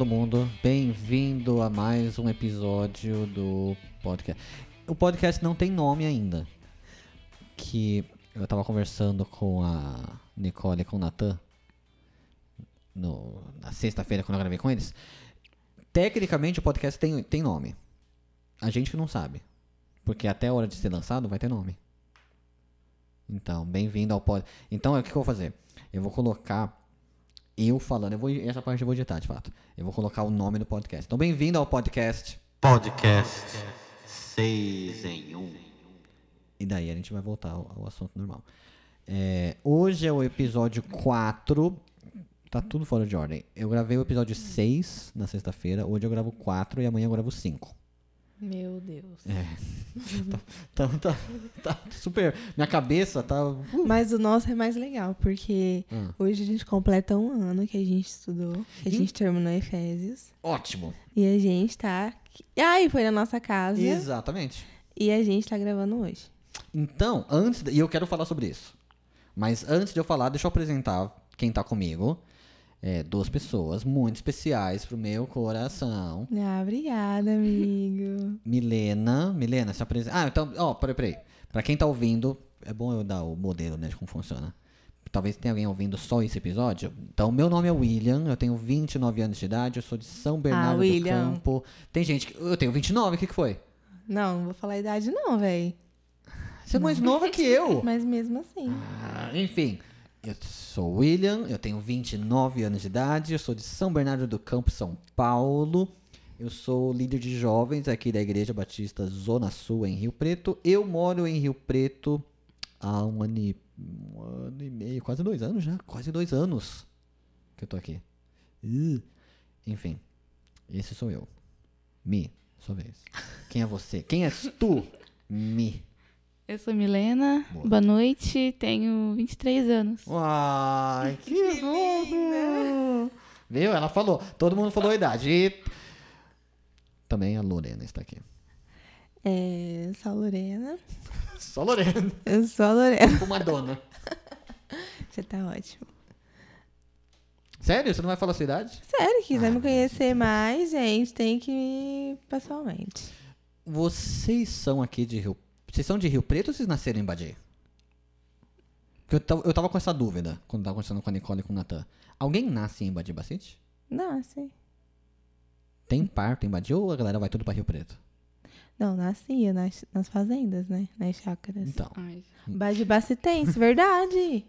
Todo mundo. Bem-vindo a mais um episódio do podcast. O podcast não tem nome ainda. Que eu tava conversando com a Nicole e com o Natan no, na sexta-feira, quando eu gravei com eles. Tecnicamente, o podcast tem, tem nome. A gente que não sabe. Porque até a hora de ser lançado vai ter nome. Então, bem-vindo ao podcast. Então, o que, que eu vou fazer? Eu vou colocar eu falando. Eu vou, essa parte eu vou editar, de fato. Eu vou colocar o nome do podcast. Então, bem-vindo ao podcast. Podcast 6 em 1. E daí a gente vai voltar ao, ao assunto normal. É, hoje é o episódio 4. Tá tudo fora de ordem. Eu gravei o episódio 6 na sexta-feira. Hoje eu gravo 4 e amanhã eu gravo 5. Meu Deus. É. tá, tá, tá, super. Minha cabeça tá. uh, Mas o nosso é mais legal, porque Ah. hoje a gente completa um ano que a gente estudou, que a Ih. gente terminou Efésios. ótimo. E a gente tá. Ai, foi na nossa casa. Exatamente. E a gente tá gravando hoje. Então, antes. de- E eu quero falar sobre isso. Mas antes de eu falar, deixa eu apresentar quem tá comigo. É, duas pessoas muito especiais pro meu coração. Ah, obrigada, amigo. Milena. Milena, se apresenta. Ah, então, ó, peraí, peraí. Pra quem tá ouvindo, é bom eu dar o modelo, né, de como funciona. Talvez tenha alguém ouvindo só esse episódio. Então, meu nome é William, eu tenho 29 anos de idade, eu sou de São Bernardo do William. Campo. Tem gente que. Eu tenho 29, o que, que foi? Não, não vou falar a idade, não, véi. Você é mais nova que eu. Mas mesmo assim. Ah, enfim, eu sou William, eu tenho 29 anos de idade, eu sou de São Bernardo do Campo, São Paulo. Eu sou líder de jovens aqui da Igreja Batista Zona Sul, em Rio Preto. Eu moro em Rio Preto há um ano e, um ano e meio, quase dois anos já. Quase dois anos que eu tô aqui. Enfim, esse sou eu. Mi, sua vez. Quem é você? Quem és tu? Mi. Eu sou Milena, Boa. boa, noite, tenho 23 anos. Uai, que, linda! Viu? Ela falou. Todo mundo falou a idade. E também a Lorena está aqui. É, sou a Lorena. Só Lorena. Eu sou a Lorena. Uma dona. Já tá ótimo. Sério? Você não vai falar a sua idade? Sério, quiser Ah, me conhecer mais, gente, tem que ir pessoalmente. Vocês são aqui de Rio... Vocês são de Rio Preto ou vocês nasceram em Badi? Porque eu tava, eu tava com essa dúvida quando tava conversando com a Nicole e com o Natan. Alguém nasce em Badi Bacite? Nasce. Tem parto em Badi ou a galera vai tudo pra Rio Preto? Não, nascia nas, nas fazendas, né? Nas chácaras. Então. Ai, Bade Bacitense, verdade.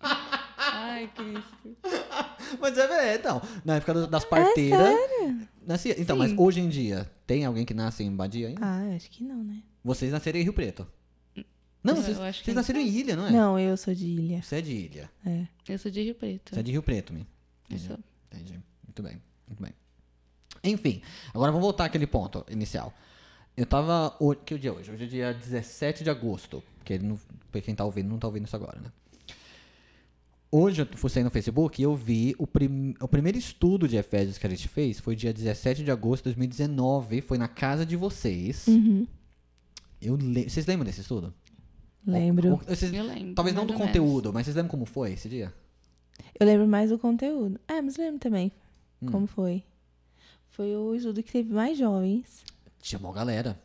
Ai Cristo. Mas é verdade, então. Na época das parteiras. sério? nascia- Então, mas Sim. hoje em dia, tem alguém que nasce em Badia ainda? Ah, acho que não, né? Vocês nasceram em Rio Preto. Não, Eu vocês, vocês nasceram em Ilha, não é? Não, eu sou de ilha. Você é de Ilha. É. Eu sou de Rio Preto. Você é de Rio Preto, me. Eu sou. Entendi. Muito bem, muito bem. Enfim, agora vamos voltar àquele ponto inicial. Eu tava. Que dia é hoje? Hoje é dia 17 de agosto. Porque ele não, pra quem tá ouvindo, não tá ouvindo isso agora, né? Hoje eu fui sair no Facebook e eu vi o, prim, o primeiro estudo de Efésios que a gente fez foi dia 17 de agosto de 2019. Foi na casa de vocês. Uhum. Eu le... Vocês lembram desse estudo? Lembro. Ou- vocês- Eu lembro. Talvez não do conteúdo, mas vocês lembram como foi esse dia? Eu lembro mais do conteúdo. É, mas lembro também Hum. como foi. Foi o estudo que teve mais jovens. Tinha uma galera.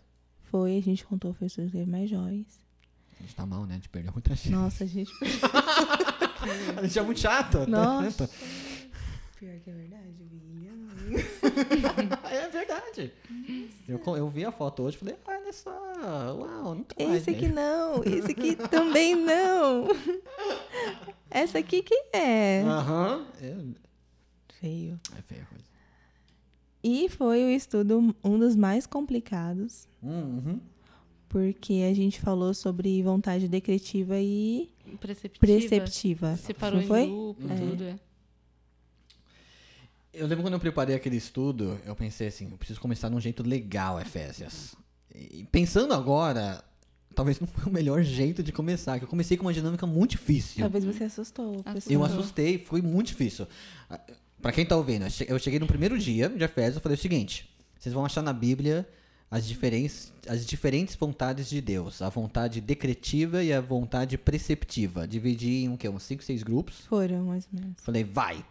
Foi, a gente contou, foi o estudo que teve mais jovens. A gente tá mal, né? A gente perdeu muita gente. Nossa, a gente. A gente é muito chato. Nossa. Pior que é verdade, William. é verdade. Eu, eu vi a foto hoje e falei, olha só, uau, não tá mais Esse aqui não, esse aqui também não. Essa aqui que é. Aham. É- Feio. É feia a coisa. E foi o estudo um dos mais complicados, Uhum. porque a gente falou sobre vontade decretiva e Preceptiva. preceptiva. Separou foi? em grupo, É. tudo. É. Eu lembro quando eu preparei aquele estudo, eu pensei assim, eu preciso começar de um jeito legal, Efésias. E pensando agora, talvez não foi o melhor jeito de começar, que eu comecei com uma dinâmica muito difícil. Talvez você assustou. Assustou. pessoal. Eu assustei, foi muito difícil. Ah, Pra quem tá ouvindo, eu cheguei no primeiro dia de Efésios, eu falei o seguinte: vocês vão achar na Bíblia as diferentes, as diferentes vontades de Deus, a vontade decretiva e a vontade preceptiva. Dividi em um, quê? uns 5, 6 grupos. Foram, mais ou menos. Falei, vai!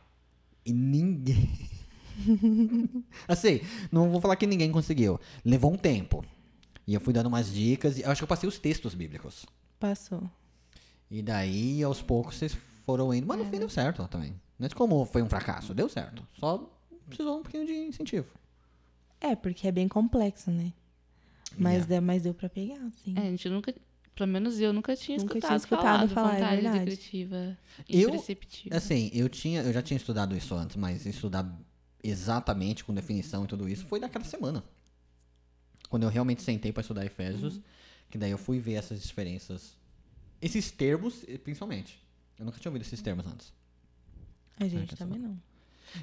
E ninguém. assim, não vou falar que ninguém conseguiu. Levou um tempo. E eu fui dando umas dicas. E eu acho que eu passei os textos bíblicos. Passou. E daí, aos poucos, vocês foram indo. Mas no fim deu certo também. Não é como foi um fracasso. Deu certo. Só precisou um pouquinho de incentivo. É, porque é bem complexo, né? Mas, Yeah. deu, mas deu pra pegar, assim. É, a gente nunca, pelo menos eu nunca tinha Nunca escutado, tinha escutado falar, falar, é verdade. decretiva Eu-. Assim, eu tinha, eu já tinha estudado isso antes, mas estudar exatamente com definição e tudo isso foi naquela semana. Quando eu realmente sentei para estudar Efésios, que daí eu fui ver essas diferenças. Esses termos, eh, principalmente. Eu nunca tinha ouvido esses termos antes. A gente também não.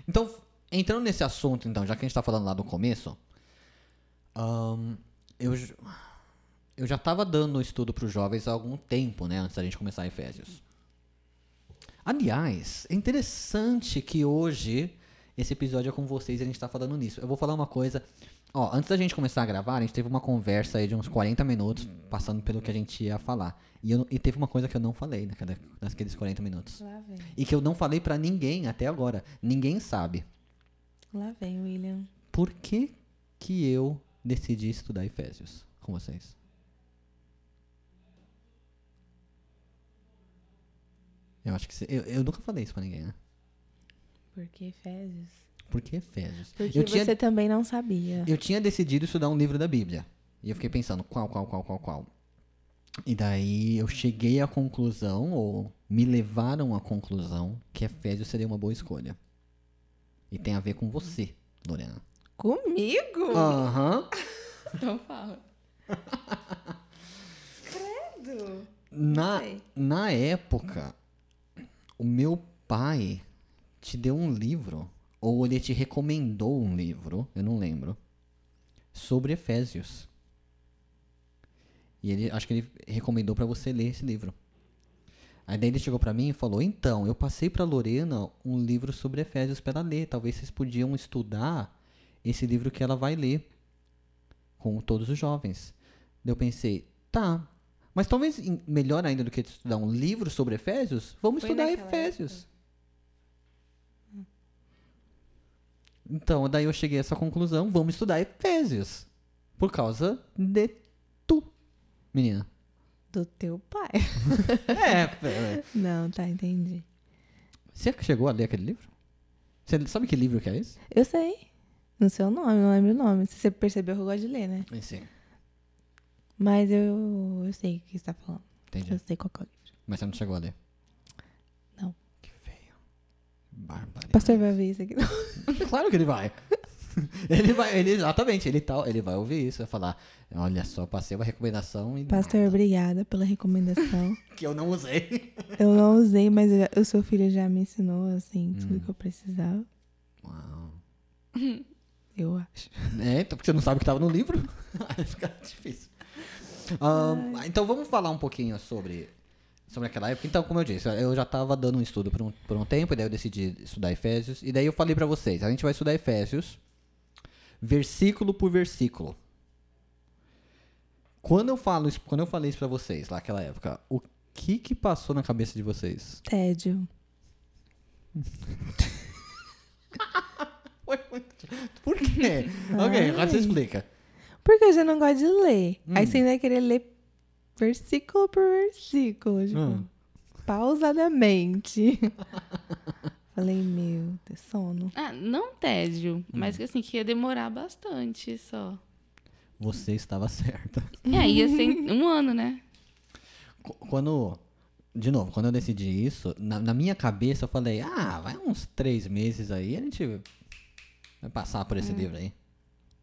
Então, entrando nesse assunto, então, já que a gente tá falando lá do começo, ahn, eu, eu já tava dando estudo para os jovens há algum tempo, né, antes da gente começar Efésios. Aliás, é interessante que hoje esse episódio é com vocês e a gente tá falando nisso. Eu vou falar uma coisa. Ó, antes da gente começar a gravar, a gente teve uma conversa aí de uns 40 minutos, passando pelo que a gente ia falar. E, eu, e teve uma coisa que eu não falei naquela- naqueles 40 minutos. E que eu não falei pra ninguém até agora. Ninguém sabe. Lá vem, William. Por que que eu decidi estudar Efésios com vocês? Eu acho que cê- eu, eu nunca falei isso pra ninguém, né? Porque Efésios. Por que Efésios? Porque eu, tinha, você também não sabia. eu tinha decidido estudar um livro da Bíblia. E eu fiquei pensando, qual, qual, qual, qual, qual? E daí eu cheguei à conclusão, ou me levaram à conclusão, que Efésios seria uma boa escolha. E tem a ver com você, Lorena. Comigo? Aham. Então fala. Na, sei. na época, o meu pai te deu um livro, ou ele te recomendou um livro, eu não lembro, sobre Efésios. E ele, acho que ele recomendou pra você ler esse livro. Aí daí ele chegou pra mim e falou: "Então, eu passei pra Lorena um livro sobre Efésios para ela ler. Talvez vocês podiam estudar esse livro que ela vai ler com todos os jovens". Daí eu pensei: "Tá, mas talvez melhor ainda do que estudar um livro sobre Efésios, vamos Foi estudar Efésios". Então, daí eu cheguei a essa conclusão, vamos estudar Efésios. Por causa de tu, menina. Do teu pai. É, é. Não, tá, entendi. Você chegou a ler aquele livro? Você sabe que livro que é esse? Eu sei. No seu nome, não lembro o nome. Você percebeu que eu gosto de ler, né? Sim, Mas eu, eu sei o que você tá falando. entendi. Eu sei qual que é o livro. Mas você não chegou a ler? Não. Que feio. Bárbaro. O pastor vai ver isso aqui. Claro que ele vai. Ele vai, ele, exatamente, ele, tá, ele vai ouvir isso, vai falar, olha só, passei uma recomendação e Pastor, obrigada pela recomendação. que eu não usei. Eu não usei, mas eu- o seu filho já me ensinou, assim, tudo que eu precisava. Uau. Eu acho. É, então porque você não sabe o que tava no livro, aí fica difícil. Ahn, então vamos falar um pouquinho sobre, sobre aquela época. Então, como eu disse, eu já estava dando um estudo por um, por um tempo, e daí eu decidi estudar Efésios. E daí eu falei pra vocês, a gente vai estudar Efésios, versículo por versículo. Quando eu falo isso, quando eu falei isso pra vocês, lá naquela época, o que que passou na cabeça de vocês? Tédio. Por quê? ok, agora você explica. Porque já não gosto de ler. Hum. Aí você ainda vai querer ler versículo por versículo, tipo, Hum. pausadamente. Falei, meu, ter sono. Ah, não tédio, Hum. mas que assim, que ia demorar bastante só. Você estava certa. É, ia ser um ano, né? Qu- Quando. De novo, quando eu decidi isso, na, na minha cabeça eu falei, ah, vai uns três meses aí, a gente vai passar por esse livro aí.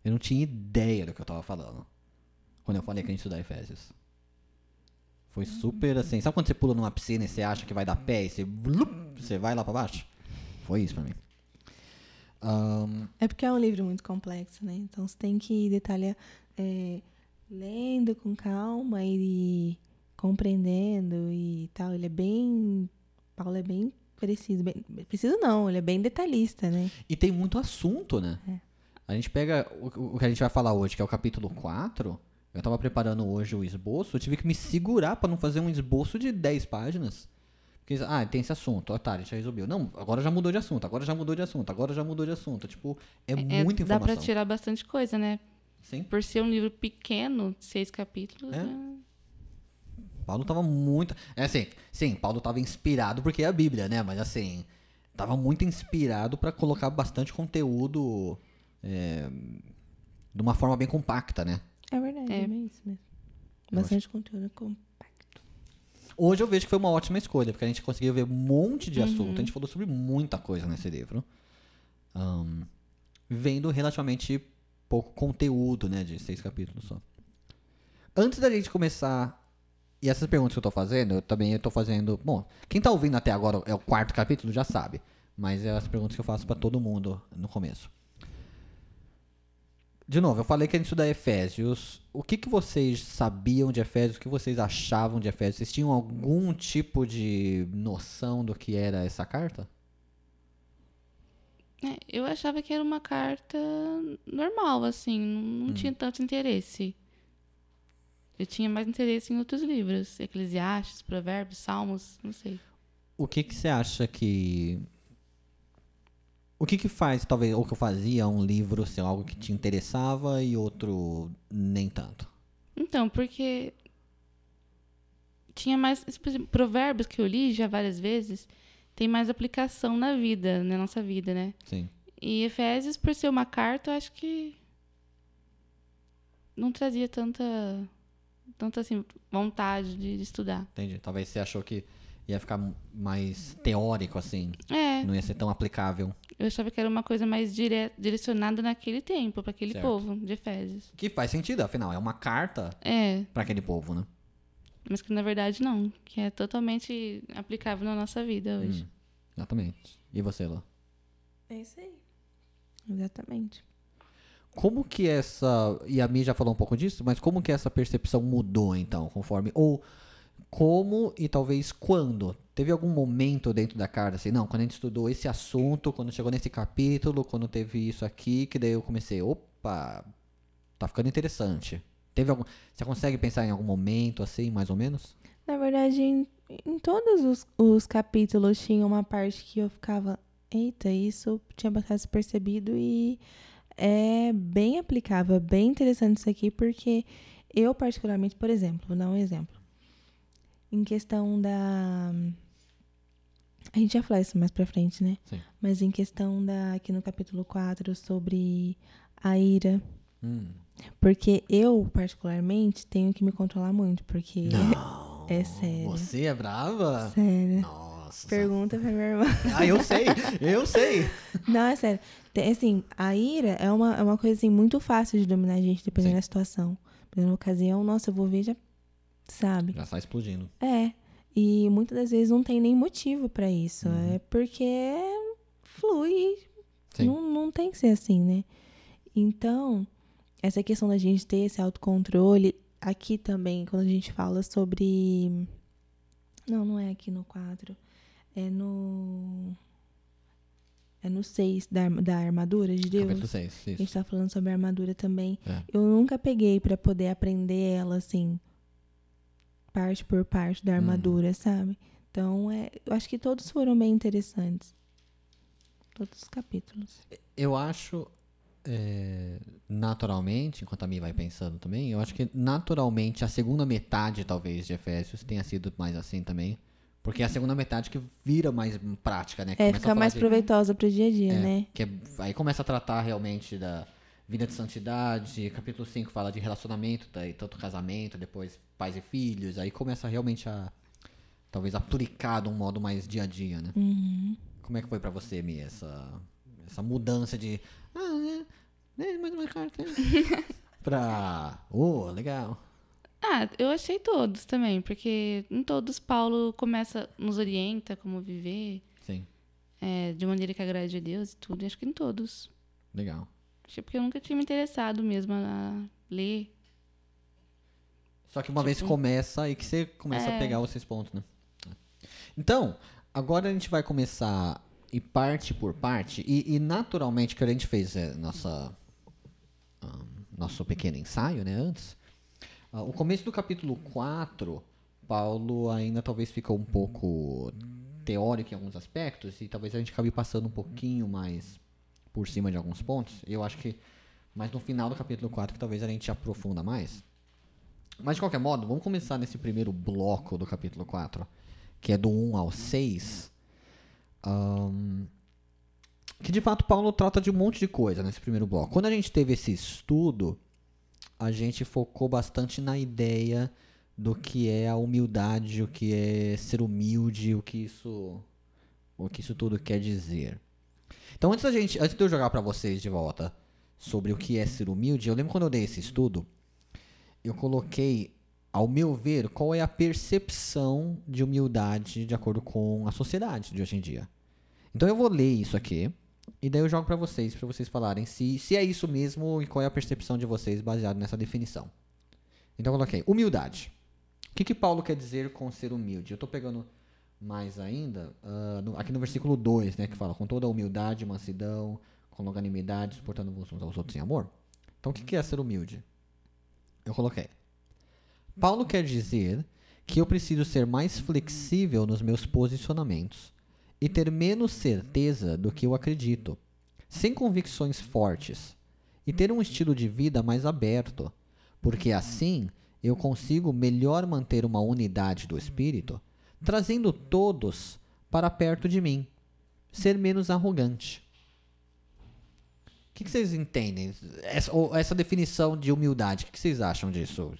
Eu não tinha ideia do que eu tava falando. Quando eu falei que a gente ia estudar Efésios. Foi super assim. Sabe quando você pula numa piscina e você acha que vai dar pé e você, blup, você vai lá pra baixo? Foi isso pra mim. Ahn, É porque é um livro muito complexo, né? Então você tem que detalhar, é, lendo com calma e compreendendo e tal. Ele é bem. Paulo é bem preciso. Bem, preciso não, ele é bem detalhista, né? E tem muito assunto, né? A gente pega o, o que a gente vai falar hoje, que é o capítulo 4. Eu tava preparando hoje o esboço, eu tive que me segurar pra não fazer um esboço de 10 páginas. Porque, ah, tem esse assunto, ó, tá, a gente já resolveu. Não, agora já mudou de assunto, agora já mudou de assunto, agora já mudou de assunto. Tipo, é, É, muita dá pra informação. tirar bastante coisa, né? Sim. Por ser um livro pequeno, seis capítulos, É. né? Paulo tava muito. É assim, sim, Paulo tava inspirado porque é a Bíblia, né? Mas assim, tava muito inspirado pra colocar bastante conteúdo é, de uma forma bem compacta, né? É verdade, É. é, bem isso mesmo. Bastante conteúdo compacto. Hoje eu vejo que foi uma ótima escolha, porque a gente conseguiu ver um monte de assunto. A gente falou sobre muita coisa nesse livro. Ahn, vendo relativamente pouco conteúdo, né? De seis capítulos só. Antes da gente começar. E essas perguntas que eu tô fazendo, eu também tô fazendo. Bom, quem tá ouvindo até agora é o quarto capítulo já sabe. Mas é as perguntas que eu faço pra todo mundo no começo. De novo, eu falei que a gente Efésios. O que, que vocês sabiam de Efésios? O que vocês achavam de Efésios? Vocês tinham algum tipo de noção do que era essa carta? É, eu achava que era uma carta normal, assim, não, não Hum. tinha tanto interesse. Eu tinha mais interesse em outros livros, Eclesiastes, Provérbios, Salmos, não sei. O que, que você acha que. O que, que faz, talvez, ou que fazia um livro ser algo que te interessava e outro nem tanto? Então, porque tinha mais. Provérbios que eu li já várias vezes, tem mais aplicação na vida, na nossa vida, né? Sim. E Efésios, por ser uma carta, eu acho que não trazia tanta, tanta assim, vontade de, de estudar. Entendi. Talvez você achou que ia ficar mais teórico, assim. É, Não ia ser tão aplicável. eu achava que era uma coisa mais dire- direcionada naquele tempo, para aquele Certo. povo de Efésios. Que faz sentido, afinal, é uma carta É, para aquele povo, né? mas que na verdade não, que é totalmente aplicável na nossa vida hoje. Hum, exatamente. E você, Lô? É isso aí. Exatamente. Como que essa. E a Mi já falou um pouco disso, mas como que essa percepção mudou, então, conforme. Ou como e talvez quando? Teve algum momento dentro da carta, assim, não, quando a gente estudou esse assunto, quando chegou nesse capítulo, quando teve isso aqui, que daí eu comecei, opa, tá ficando interessante. Teve algum. Você consegue pensar em algum momento, assim, mais ou menos? Na verdade, em, em todos os, os capítulos tinha uma parte que eu ficava, eita, isso tinha passado percebido e é bem aplicável, é bem interessante isso aqui, porque eu particularmente, por exemplo, vou dar um exemplo. Em questão da. A gente já falou isso mais pra frente, né? Sim. Mas em questão da. Aqui no capítulo 4, sobre a ira. Hum. Porque eu, particularmente, tenho que me controlar muito, porque. Não. É sério. Você é brava? Sério. Nossa. Pergunta pra minha irmã. Ah, eu sei, eu sei. Não, é sério. Assim, a ira é uma, é uma coisa assim, muito fácil de dominar a gente, dependendo Sim. da situação. Dependendo da ocasião, nossa, eu vou ver já. Sabe? Já está explodindo. É. E muitas das vezes não tem nem motivo pra isso. Uhum. É porque flui. Sim. Não, não tem que ser assim, né? Então, essa questão da gente ter esse autocontrole, aqui também, quando a gente fala sobre. Não, não é aqui no 4. É no. É no 6 da, da armadura de Deus. Capítulo 6, A gente isso. tá falando sobre a armadura também. É. Eu nunca peguei pra poder aprender ela assim, parte por parte da armadura, sabe? Então, é, eu acho que todos foram bem interessantes. Todos os capítulos. Eu acho, é, naturalmente, enquanto a Mi vai pensando também, eu acho que naturalmente a segunda metade, talvez, de Efésios tenha sido mais assim também. Porque é a segunda metade que vira mais prática, né? Que É, fica mais de- proveitosa pro dia a dia, É, né? que é- aí começa a tratar realmente da vida de santidade. Capítulo 5 fala de relacionamento, daí tanto casamento, depois pais e filhos. Aí começa realmente a talvez aplicar de um modo mais dia a dia, né? Uhum. Como é que foi pra você, Mi, essa, essa mudança de. Ah, é, é mais uma carta. pra. Oh, legal. Ah, eu achei todos também, porque em todos Paulo começa, nos orienta como viver, Sim, é, de maneira que agrade a Deus e tudo. E acho que em todos. legal. Acho que porque eu nunca tinha me interessado mesmo a ler. Só que uma vez começa aí que você começa a É. pegar os seus pontos, né? Então, agora a gente vai começar e parte por parte. E, e naturalmente, que a gente fez é, nossa, ah, nosso pequeno ensaio, né, antes. ah, o começo do capítulo 4, Paulo ainda talvez ficou um pouco teórico em alguns aspectos e talvez a gente acabe passando um pouquinho mais por cima de alguns pontos. Eu acho que mas no final do capítulo 4 que talvez a gente aprofunda mais. Mas de qualquer modo, vamos começar nesse primeiro bloco do capítulo 4, que é do 1 ao 6. Ahn, que de fato Paulo trata de um monte de coisa nesse primeiro bloco. Quando a gente teve esse estudo, a gente focou bastante na ideia do que é a humildade, o que é ser humilde, o que isso, o que isso tudo quer dizer. Então, antes da gente, antes de eu jogar para vocês de volta sobre o que é ser humilde, eu lembro quando eu dei esse estudo, eu coloquei, ao meu ver, qual é a percepção de humildade de acordo com a sociedade de hoje em dia. Então eu vou ler isso aqui e daí eu jogo para vocês, para vocês falarem se, se é isso mesmo e qual é a percepção de vocês baseado nessa definição. Então eu coloquei humildade. O que, que Paulo quer dizer com ser humilde? Eu estou pegando mais ainda, ah, no- aqui no versículo 2, né, que fala com toda humildade, mansidão, com longanimidade, suportando-vos uns aos outros em amor. Então o que, que é ser humilde? Eu coloquei. Paulo quer dizer que eu preciso ser mais flexível nos meus posicionamentos e ter menos certeza do que eu acredito, sem convicções fortes, e ter um estilo de vida mais aberto, porque assim eu consigo melhor manter uma unidade do espírito, trazendo todos para perto de mim, ser menos arrogante. O que, que vocês entendem? Essa, essa definição de humildade, o que, que vocês acham disso?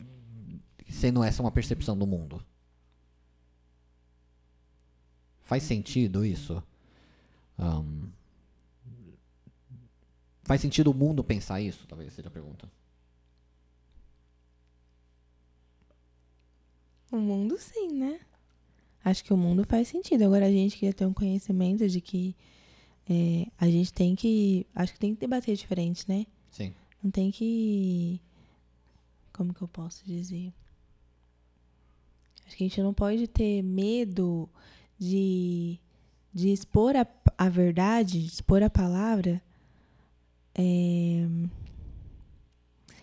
Sendo essa uma percepção do mundo. Faz sentido isso? Ahn, faz sentido o mundo pensar isso? Talvez seja a pergunta. O mundo sim, né? Acho que o mundo faz sentido. Agora a gente queria ter um conhecimento de que é, a gente tem que. Acho que tem que debater diferente, né? Sim. Não tem que. Como que eu posso dizer? Acho que a gente não pode ter medo de, de expor a, a verdade, de expor a palavra é,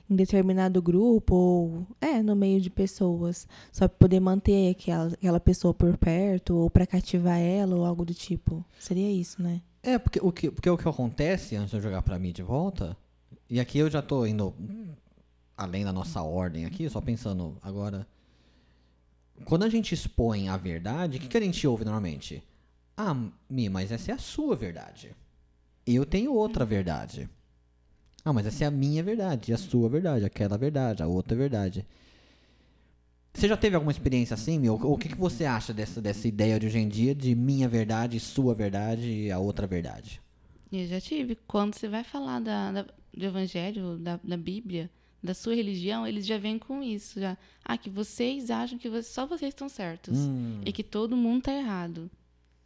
em determinado grupo ou é, no meio de pessoas, só para poder manter aquela, aquela pessoa por perto ou para cativar ela ou algo do tipo. Seria isso, né? É, porque o que, porque o que acontece antes de eu jogar pra mim de volta, e aqui eu já tô indo além da nossa ordem aqui, só pensando agora. Quando a gente expõe a verdade, o que, que a gente ouve normalmente? Ah, Mi, mas essa é a sua verdade. Eu tenho outra verdade. Ah, mas essa é a minha verdade, a sua verdade, aquela verdade, a outra verdade. Você já teve alguma experiência assim, meu? O que, que você acha dessa, dessa ideia de hoje em dia de minha verdade, sua verdade e a outra verdade? Eu já tive. Quando você vai falar da, da- do evangelho, da, da Bíblia, da sua religião, eles já vêm com isso. Já. Ah, que vocês acham que vo- só vocês estão certos. Hum, E que todo mundo tá errado.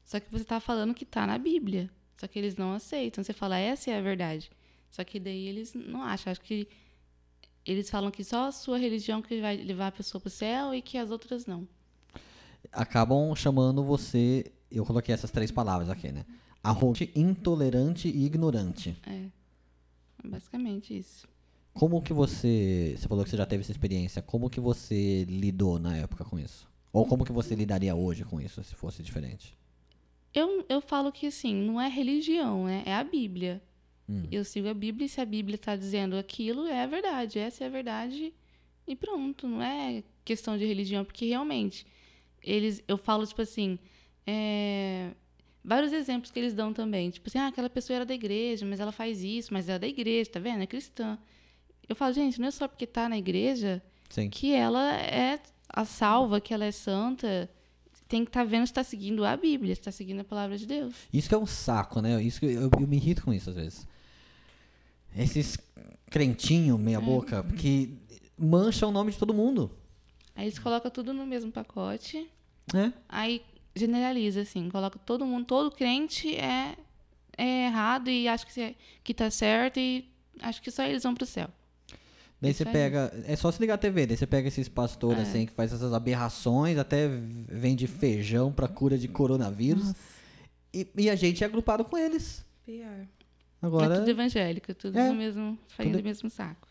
Só que você tá falando que tá na Bíblia. Só que eles não aceitam. Você fala, essa é a verdade. Só que daí eles não acham. Acho que eles falam que só a sua religião que vai levar a pessoa pro céu e que as outras não. acabam chamando você. Eu coloquei essas três palavras aqui, né? Arrogante, intolerante e ignorante. É. É Basicamente isso. Como que você. Você falou que você já teve essa experiência. Como que você lidou na época com isso? Ou como que você lidaria hoje com isso, se fosse diferente? Eu, eu falo que assim, não é religião, né? É a Bíblia. Hum. Eu sigo a Bíblia e se a Bíblia está dizendo aquilo, é a verdade. Essa é a verdade e pronto. Não é questão de religião, porque realmente, eles, eu falo, tipo assim, é, vários exemplos que eles dão também. Tipo assim, ah, aquela pessoa era da igreja, mas ela faz isso, mas ela é da igreja, tá vendo? É cristã. Eu falo, gente, não é só porque tá na igreja Sim. que ela é a salva, que ela é santa. Tem que estar vendo se está seguindo a Bíblia, se está seguindo a palavra de Deus. Isso que é um saco, né? Isso que eu, eu me irrito com isso às vezes. Esses crentinho meia boca que mancham o nome de todo mundo. Aí eles colocam tudo no mesmo pacote. né? Aí generaliza, assim, coloca todo mundo, todo crente é, é errado e acha que, é- que tá certo e acho que só eles vão pro céu. Daí Isso você aí. pega. É só se ligar a TV, daí você pega esses pastores É. assim que faz essas aberrações, até vende feijão pra cura de coronavírus. E, e a gente é agrupado com eles. Pior. É Agora. tudo evangélico, é tudo É. no mesmo, farinha Tudo- do mesmo saco.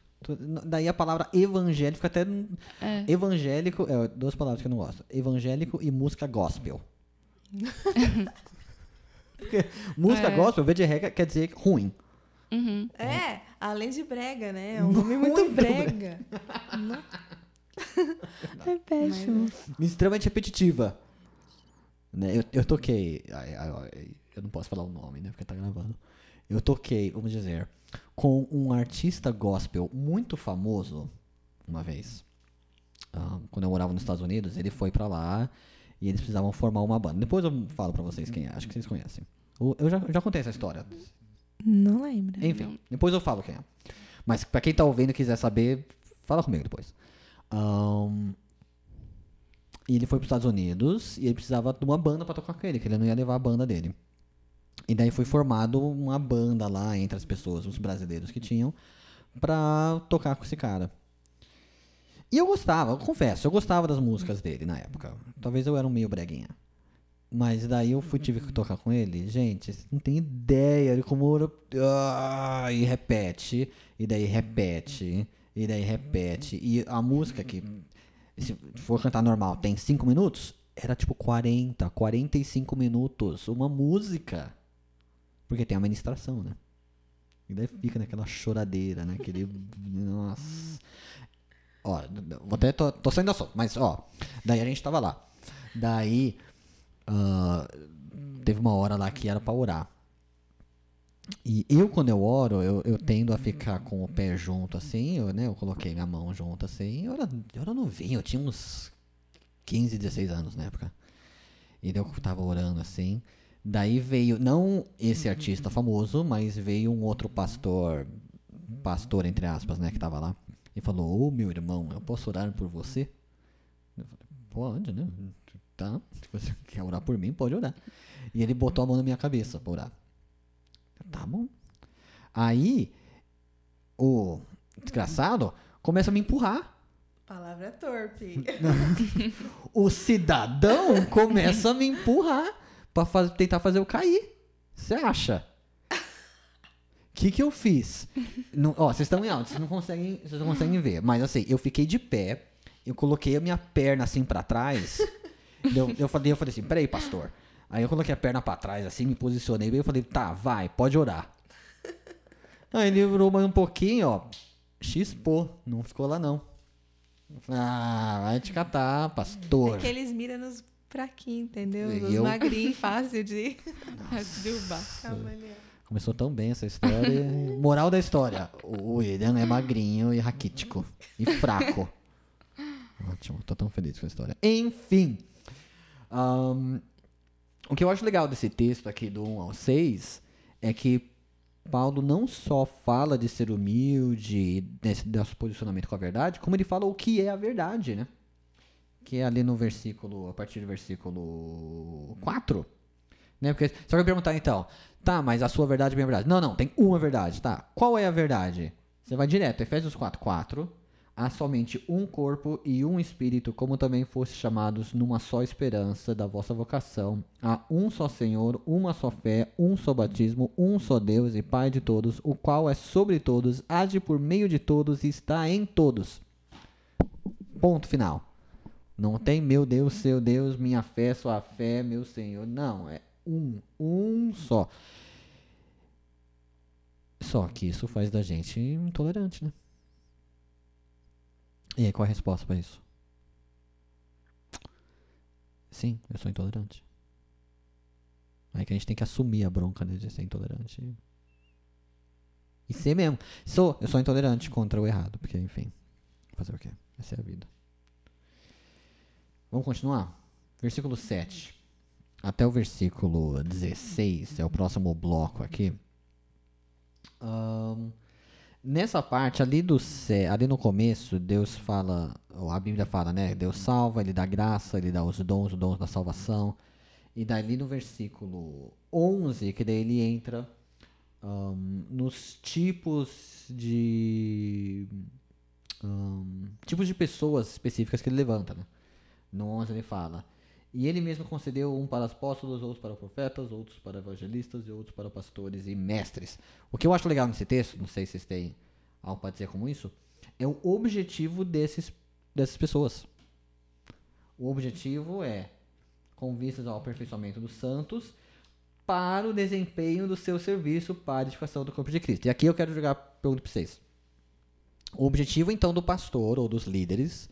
daí a palavra evangélico até. É. Evangélico. É, duas palavras que eu não gosto. Evangélico e música gospel. Porque música É. gospel, vez de regra, quer dizer ruim. Uhum. É, além de brega, né? É um nome muito brega. Não- é péssimo. extremamente repetitiva. Né? Eu, eu toquei. Eu não posso falar o nome, né? Porque tá gravando. Eu toquei, vamos dizer, com um artista gospel muito famoso uma vez. Ah, quando eu morava nos Estados Unidos, ele foi pra lá e eles precisavam formar uma banda. Depois eu falo pra vocês quem é, acho que vocês conhecem. Eu já, já contei essa história. Não lembro. Enfim, depois eu falo quem é. Mas pra quem tá ouvindo e quiser saber, fala comigo depois. Ahn, e ele foi pros Estados Unidos e ele precisava de uma banda pra tocar com ele, que ele não ia levar a banda dele. E daí foi formado uma banda lá entre as pessoas, os brasileiros que tinham, pra tocar com esse cara. E eu gostava, eu confesso, eu gostava das músicas dele na época. Talvez eu era um meio breguinha. Mas daí eu fui, tive que tocar com ele. Gente, não tem ideia de como. eu- Ah, e repete, e daí repete, e daí repete. E a música que, se for cantar normal, tem 5 minutos, era tipo 40, 45 minutos. Uma música. Porque tem a ministração, né? E daí fica naquela choradeira, né? Aquele. Nossa. Ó, vou até. Tô, tô saindo do assunto, mas ó. Daí a gente tava lá. Daí. ah, teve uma hora lá que era pra orar. E eu, quando eu oro, eu, eu tendo a ficar com o pé junto assim, eu, né? Eu coloquei minha mão junto assim. Eu era, eu era novinho, eu tinha uns 15, 16 anos na época. E daí eu tava orando assim. Daí veio, não esse artista famoso, mas veio um outro pastor, pastor entre aspas, né, que tava lá. E falou: Ô meu irmão, eu posso orar por você? Eu falei: Pode, né? Tá. Se você quer orar por mim, pode orar. E ele botou a mão na minha cabeça pra orar. Tá bom. Aí, o desgraçado começa a me empurrar. Palavra torpe. O cidadão começa a me empurrar pra faz- tentar fazer eu cair. Você acha? O que que eu fiz? Não- ó, vocês estão em alto, vocês não conseguem, vocês não conseguem ver, mas assim, eu fiquei de pé, eu coloquei a minha perna assim pra trás. eu, eu falei, eu falei assim, peraí, pastor. Aí eu coloquei a perna pra trás assim, me posicionei bem, eu falei, tá, vai, pode orar. Aí ele orou mais um pouquinho, ó, xispou, não ficou lá não. Ah, vai te catar, pastor. É que eles miram nos fraquinhos, entendeu? E Os eu- magrinhos, fácil de Derrubar. Começou tão bem essa história. Moral da história: o William é magrinho e raquítico. E fraco. Ótimo, tô tão feliz com a história. Enfim. ahn, o que eu acho legal desse texto aqui do 1 ao 6 é que Paulo não só fala de ser humilde, desse nosso posicionamento com a verdade, como ele fala o que é a verdade, né? Que é ali no versículo, a partir do versículo 4. Né? Porque só que eu perguntar então, tá, mas a sua verdade é minha verdade. Não, não, tem uma verdade, tá? Qual é a verdade? Você vai direto, Efésios 4, 4. Há somente um corpo e um espírito, como também fosse chamados numa só esperança da vossa vocação. Há um só Senhor, uma só fé, um só batismo, um só Deus e Pai de todos, o qual é sobre todos, age por meio de todos e está em todos. Ponto final. Não tem meu Deus, seu Deus, minha fé, sua fé, meu Senhor. Não, é um, um só. Só que isso faz da gente intolerante, né? E aí, qual é a resposta pra isso? Sim, eu sou intolerante. Aí que a gente tem que assumir a bronca né, de ser intolerante. E ser mesmo. Sou, eu sou intolerante contra o errado, porque, enfim, fazer o quê? Essa é a vida. Vamos continuar? Versículo 7 até o versículo 16, é o próximo bloco aqui. Ahn, nessa parte ali do ali no começo, Deus fala, a Bíblia fala, né? Deus salva, ele dá graça, ele dá os dons, os dons da salvação. E dali no versículo 11, que daí ele entra ahn, nos tipos de ahn, tipos de pessoas específicas que ele levanta, né? No 11 ele fala: E ele mesmo concedeu um para apóstolos, outros para profetas, outros para evangelistas e outros para pastores e mestres. O que eu acho legal nesse texto, não sei se vocês têm algo para dizer como isso, é o objetivo desses, dessas pessoas. O objetivo é com vistas ao aperfeiçoamento dos santos para o desempenho do seu serviço para a edificação do corpo de Cristo. E aqui eu quero jogar a pergunta para vocês. O objetivo, então, do pastor ou dos líderes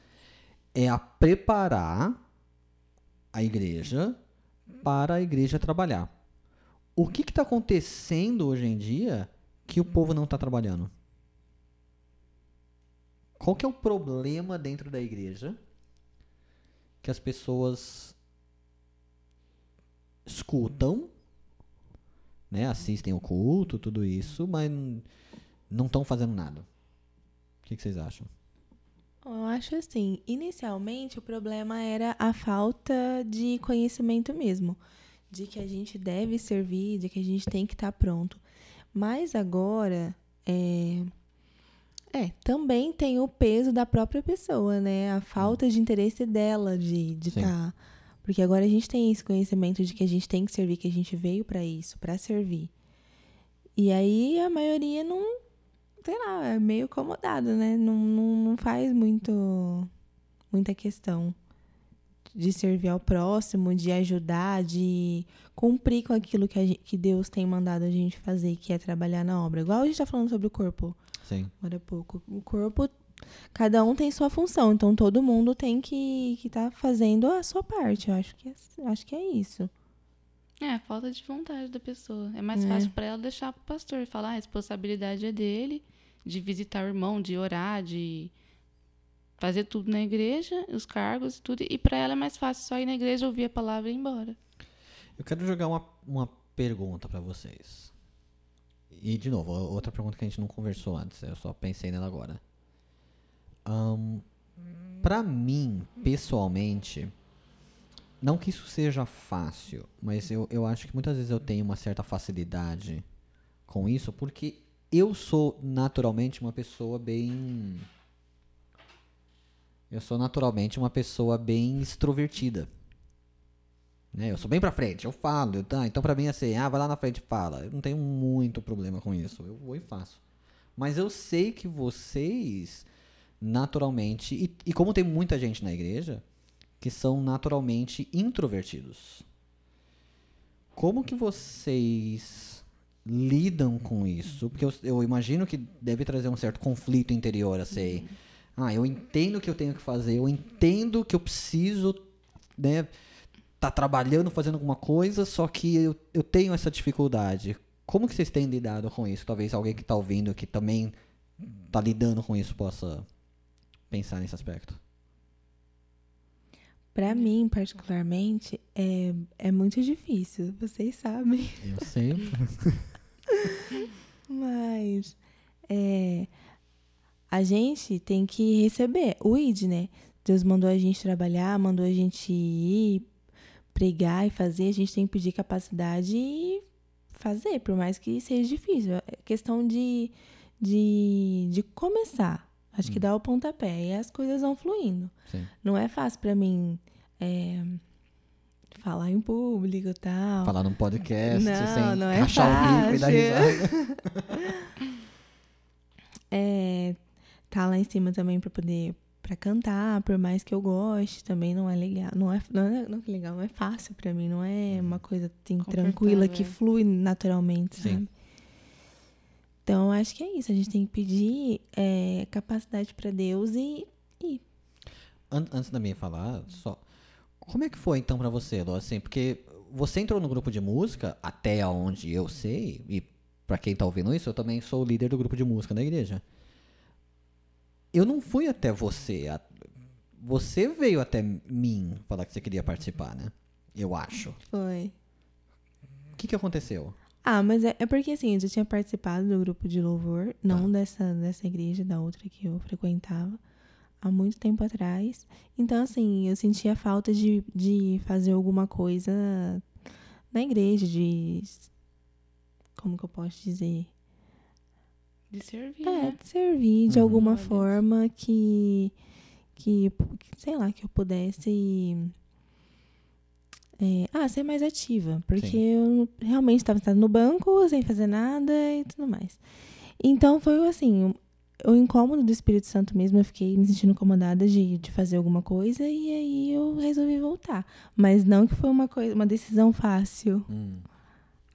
é a preparar a igreja para a igreja trabalhar. O que está acontecendo hoje em dia que o povo não está trabalhando? Qual que é o problema dentro da igreja que as pessoas escutam, né, assistem o culto, tudo isso, mas não estão fazendo nada? O que, que vocês acham? Eu acho assim, inicialmente o problema era a falta de conhecimento mesmo, de que a gente deve servir, de que a gente tem que estar pronto. Mas agora, é, é, também tem o peso da própria pessoa, né? A falta de interesse dela de de Sim. estar, porque agora a gente tem esse conhecimento de que a gente tem que servir, que a gente veio para isso, para servir. E aí a maioria não sei lá, é meio acomodado, né? Não, não, não faz muito muita questão de servir ao próximo, de ajudar, de cumprir com aquilo que, a gen- que Deus tem mandado a gente fazer, que é trabalhar na obra. Igual a gente tá falando sobre o corpo Sim. agora há pouco. O corpo, cada um tem sua função, então todo mundo tem que estar que tá fazendo a sua parte. Eu acho que é, acho que é isso. É, falta de vontade da pessoa. É mais É. fácil pra ela deixar pro pastor falar, "Ah, a responsabilidade é dele, de visitar o irmão, de orar, de fazer tudo na igreja, os cargos e tudo. E pra ela é mais fácil só ir na igreja, ouvir a palavra e ir embora. Eu quero jogar uma, uma pergunta para vocês. E, de novo, outra pergunta que a gente não conversou antes, eu só pensei nela agora. Ahn, pra mim, pessoalmente, não que isso seja fácil, mas eu, eu acho que muitas vezes eu tenho uma certa facilidade com isso, porque eu sou naturalmente uma pessoa bem. Eu sou naturalmente uma pessoa bem extrovertida. Né? Eu sou bem pra frente, eu falo. eu- tá, então pra mim é assim, ah, vai lá na frente e fala. Eu não tenho muito problema com isso. Eu vou e faço. Mas eu sei que vocês, naturalmente, e, e como tem muita gente na igreja, que são naturalmente introvertidos. Como que vocês lidam com isso? Porque eu, eu imagino que deve trazer um certo conflito interior, assim. Ah, eu entendo o que eu tenho que fazer, eu entendo que eu preciso, né, tá trabalhando, fazendo alguma coisa, só que eu, eu tenho essa dificuldade. Como que vocês têm lidado com isso? Talvez alguém que tá ouvindo que também tá lidando com isso possa pensar nesse aspecto. Pra mim, particularmente, é, é muito difícil, vocês sabem. Eu sei. Mas é, a gente tem que receber o ID, né? Deus mandou a gente trabalhar, mandou a gente ir pregar e fazer, a gente tem que pedir capacidade e fazer, por mais que seja difícil. É questão de, de, de começar. Acho que dá o pontapé e as coisas vão fluindo. Sim. Não é fácil pra mim é, falar em público e tal. Falar num podcast Não, sem não é rachar o bico e dar fácil. risada. é, tá lá em cima também pra poder para cantar, por mais que eu goste, também não é legal, não é não é, não é legal, não é fácil pra mim, não é uma coisa assim tranquila que Confortável. flui naturalmente, Sim. sabe? Então acho que é isso, a gente tem que pedir é, capacidade pra Deus e, e An- antes da minha falar, só. Como é que foi então pra você, Lô? Assim, porque você entrou no grupo de música, até onde eu sei, e pra quem tá ouvindo isso, eu também sou o líder do grupo de música da igreja. Eu não fui até você. a- Você veio até mim falar que você queria participar, né? Eu acho. foi. O que, que aconteceu? Ah, mas é, é porque assim, eu já tinha participado do grupo de louvor, não dessa, dessa igreja, da outra que eu frequentava, há muito tempo atrás. Então, assim, eu sentia falta de, de fazer alguma coisa na igreja, de. Como que eu posso dizer? De servir, É, né? de servir de Uhum. alguma forma que, que, sei lá, que eu pudesse. É, ah, ser mais ativa. Porque Sim. eu realmente estava sentada no banco, sem fazer nada e tudo mais. Então foi assim. o incômodo do Espírito Santo mesmo, eu fiquei me sentindo incomodada de, de fazer alguma coisa e aí eu resolvi voltar. Mas não que foi uma, coisa, uma decisão fácil. Hum.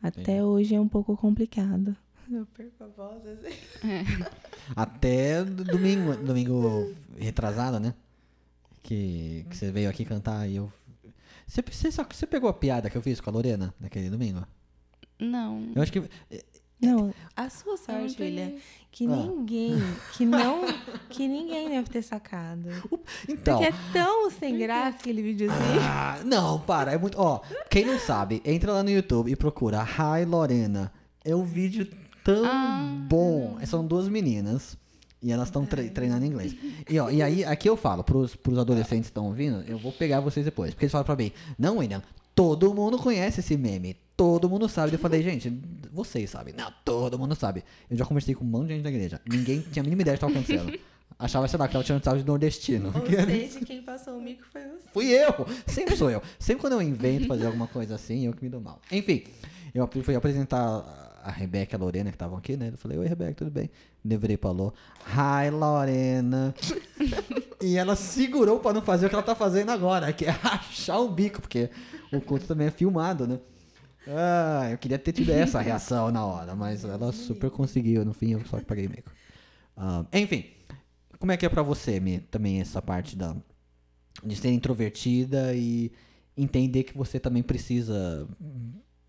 Até Entendi. hoje é um pouco complicado. Eu perco a voz assim. Até do- domingo, domingo retrasado, né? Que, que você veio aqui cantar e eu. Você, você, você pegou a piada que eu fiz com a Lorena naquele domingo? Não. Eu acho que. Não, a sua sorte, filha, peguei. que Ah. ninguém, que não, que ninguém deve ter sacado. Então. Porque é tão sem graça aquele videozinho. Ah, não, para, é muito. Ó, quem não sabe, entra lá no YouTube e procura Hi Lorena. É um vídeo tão Ah. bom. São duas meninas. E elas estão treinando inglês. E, ó, e aí, aqui eu falo, pros, pros adolescentes que estão ouvindo, eu vou pegar vocês depois. Porque eles falam pra mim, não, William, todo mundo conhece esse meme. Todo mundo sabe. Eu falei, gente, vocês sabem. Não, todo mundo sabe. Eu já conversei com um monte de gente da igreja. Ninguém tinha a mínima ideia do que estava acontecendo. Achava, sei lá, que tava tirando sarro de nordestino. Ou seja, quem passou o mico foi você. Fui eu! Sempre sou eu. Sempre quando eu invento fazer alguma coisa assim, eu que me dou mal. Enfim, eu fui apresentar a Rebeca e a Lorena que estavam aqui, né? Eu falei, oi Rebeca, tudo bem? Deverei falou, hi Lorena. e ela segurou pra não fazer o que ela tá fazendo agora, que é rachar o bico, porque o culto também é filmado, né? Ah, eu queria ter tido essa reação na hora, mas ela super conseguiu. No fim, eu só paguei meio. Ah, enfim, como é que é pra você, Mi, também essa parte da, de ser introvertida e entender que você também precisa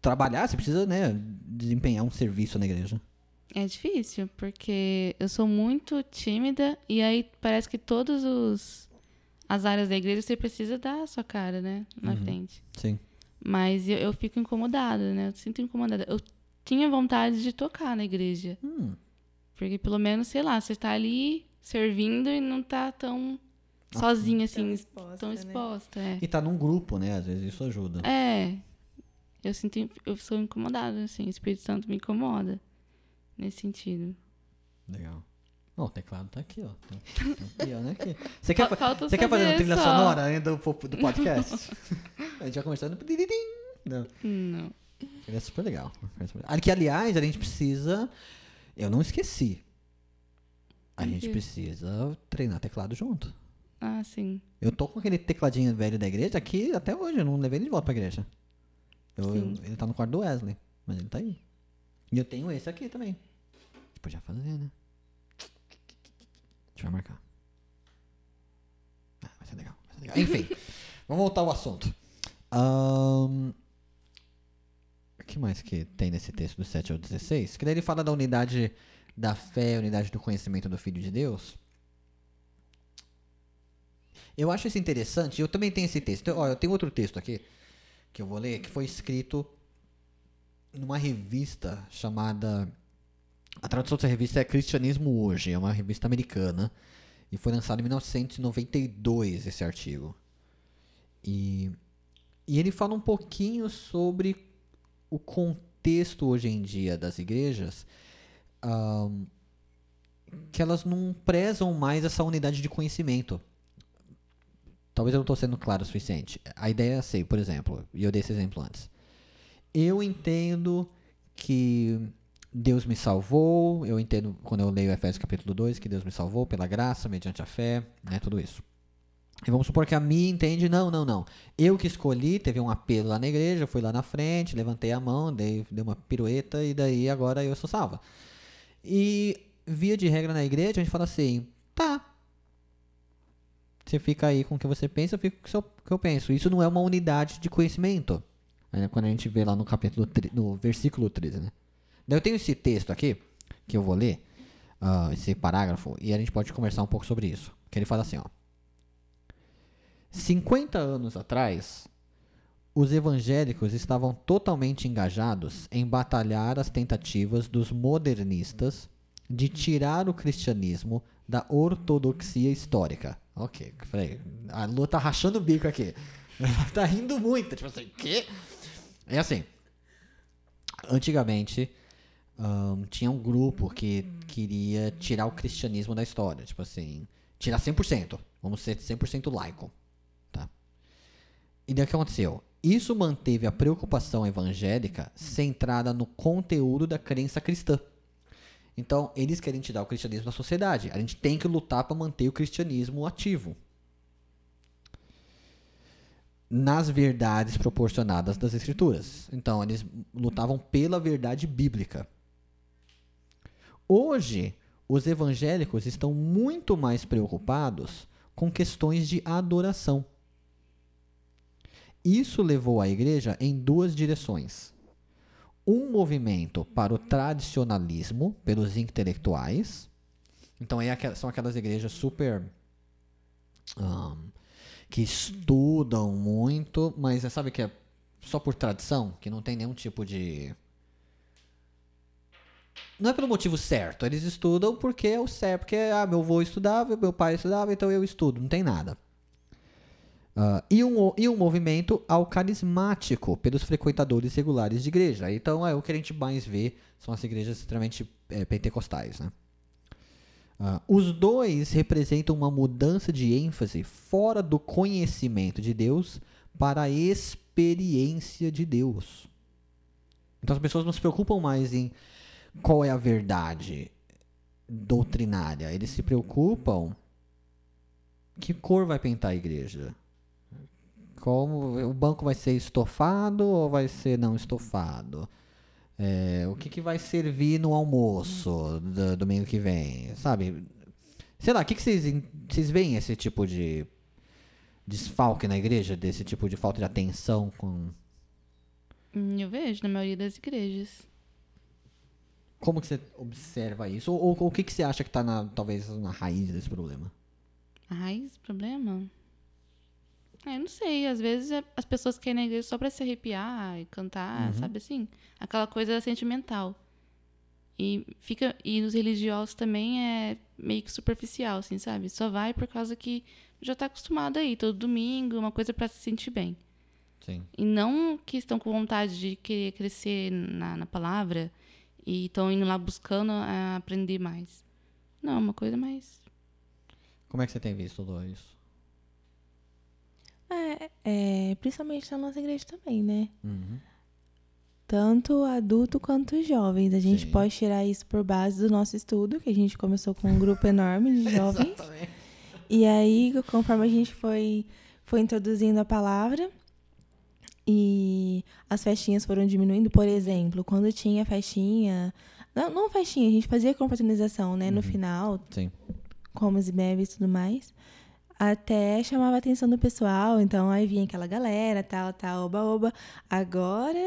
trabalhar, você precisa, né, desempenhar um serviço na igreja. É difícil, porque eu sou muito tímida e aí parece que todos os as áreas da igreja você precisa dar a sua cara, né, na Uhum. frente. Sim. Mas eu, eu fico incomodada, né? Eu sinto incomodada. Eu tinha vontade de tocar na igreja, Hum, porque pelo menos, sei lá, você tá ali servindo e não tá tão sozinha assim, exposta, tão né? exposta, é. E tá num grupo, né? Às vezes isso ajuda. É. Eu sinto, eu sou incomodada, assim, o Espírito Santo me incomoda nesse sentido. Legal. O teclado tá aqui, ó. Tem tem um piano aqui. Você quer, falta você quer fazer uma trilha só. sonora ainda do, do podcast? a gente vai começando. Não. Não. É super legal. Que, aliás, a gente precisa. Eu não esqueci. A gente precisa treinar teclado junto. Ah, sim. Eu tô com aquele tecladinho velho da igreja aqui até hoje. Eu não levei ele de volta pra igreja. Eu- eu- ele tá no quarto do Wesley. Mas ele tá aí. E eu tenho esse aqui também. A gente podia fazer, né? A gente vai marcar. Ah, vai ser legal. Vai ser legal. Enfim, vamos voltar ao assunto. Ahn, O que mais que tem nesse texto do 7 ao 16? Que daí ele fala da unidade da fé, unidade do conhecimento do Filho de Deus. Eu acho isso interessante. Eu também tenho esse texto. Ó, eu tenho outro texto aqui que eu vou ler que foi escrito numa revista chamada. A tradução dessa revista é Cristianismo Hoje. É uma revista americana. E foi lançado em 1992 esse artigo. E, e ele fala um pouquinho sobre o contexto hoje em dia das igrejas. ahn, que elas não prezam mais essa unidade de conhecimento. Talvez eu não estou sendo claro o suficiente. A ideia é assim, por exemplo, e eu dei esse exemplo antes. Eu entendo que Deus me salvou, eu entendo quando eu leio Efésios capítulo 2 que Deus me salvou pela graça, mediante a fé, né, tudo isso. E vamos supor que a minha entende, não, não, não. Eu que escolhi, teve um apelo lá na igreja, fui lá na frente, levantei a mão, dei, dei uma pirueta e daí agora eu sou salva. E via de regra na igreja, a gente fala assim. Você fica aí com o que você pensa, eu fico com o que eu penso. Isso não é uma unidade de conhecimento. É quando a gente vê lá no capítulo, no versículo 13, né? Eu tenho esse texto aqui, que eu vou ler, ah, esse parágrafo, e a gente pode conversar um pouco sobre isso. Que ele fala assim, ó. 50 anos atrás, os evangélicos estavam totalmente engajados em batalhar as tentativas dos modernistas de tirar o cristianismo da ortodoxia histórica. Ok, falei, a Lu tá rachando o bico aqui. Ela tá rindo muito, tipo assim, quê? É assim, antigamente ahn, tinha um grupo que queria tirar o cristianismo da história, tipo assim, tirar 100%, vamos ser 100% laico, tá? E daí o que aconteceu? Isso manteve a preocupação evangélica centrada no conteúdo da crença cristã. Então, eles querem tirar o cristianismo da sociedade. A gente tem que lutar para manter o cristianismo ativo. Nas verdades proporcionadas das escrituras. Então, eles lutavam pela verdade bíblica. Hoje, os evangélicos estão muito mais preocupados com questões de adoração. Isso levou a igreja em duas direções. Um movimento para o tradicionalismo pelos intelectuais. Então, é são aquelas igrejas super. ahn, que estudam muito, mas é, sabe que é só por tradição, que não tem nenhum tipo de. Não é pelo motivo certo, eles estudam porque é o certo, porque ah, meu avô estudava, meu pai estudava, então eu estudo, não tem nada. Ah, e, um, e um movimento ao carismático pelos frequentadores regulares de igreja. Então é o que a gente mais vê são as igrejas extremamente eh, pentecostais. Né? Ah, os dois representam uma mudança de ênfase fora do conhecimento de Deus para a experiência de Deus. Então as pessoas não se preocupam mais em qual é a verdade doutrinária. Eles se preocupam que cor vai pintar a igreja. Como o banco vai ser estofado ou vai ser não estofado? É, o que, que vai servir no almoço do domingo que vem? Sabe? Sei lá, o que, que vocês, vocês veem esse tipo de desfalque na igreja? Desse tipo de falta de atenção com. Hum, Eu vejo na maioria das igrejas. Como que você observa isso? Ou, ou o que, que você acha que está na, talvez na raiz desse problema? A raiz do problema? Eu não sei. Às vezes é- as pessoas querem na igreja só pra se arrepiar e cantar, sabe assim? Aquela coisa sentimental. E fica e os religiosos também é meio que superficial, assim, sabe? Só vai por causa que já tá acostumado aí, todo domingo, uma coisa pra se sentir bem. Sim. E não que estão com vontade de querer crescer na, na palavra e estão indo lá buscando ah, aprender mais. Não, uma coisa mais. Como é que você tem visto tudo isso? É, é, principalmente na nossa igreja também, né? Uhum. Tanto adulto quanto jovens. A gente Sim. pode tirar isso por base do nosso estudo, que a gente começou com um grupo enorme de jovens. Exatamente. E aí, conforme a gente foi, foi introduzindo a palavra e as festinhas foram diminuindo, por exemplo, quando tinha festinha. Não, não festinha, a gente fazia confraternização, né? No final, Sim. comes e bebes e tudo mais. Até chamava a atenção do pessoal, então aí vinha aquela galera, tal, tal, oba, oba. Agora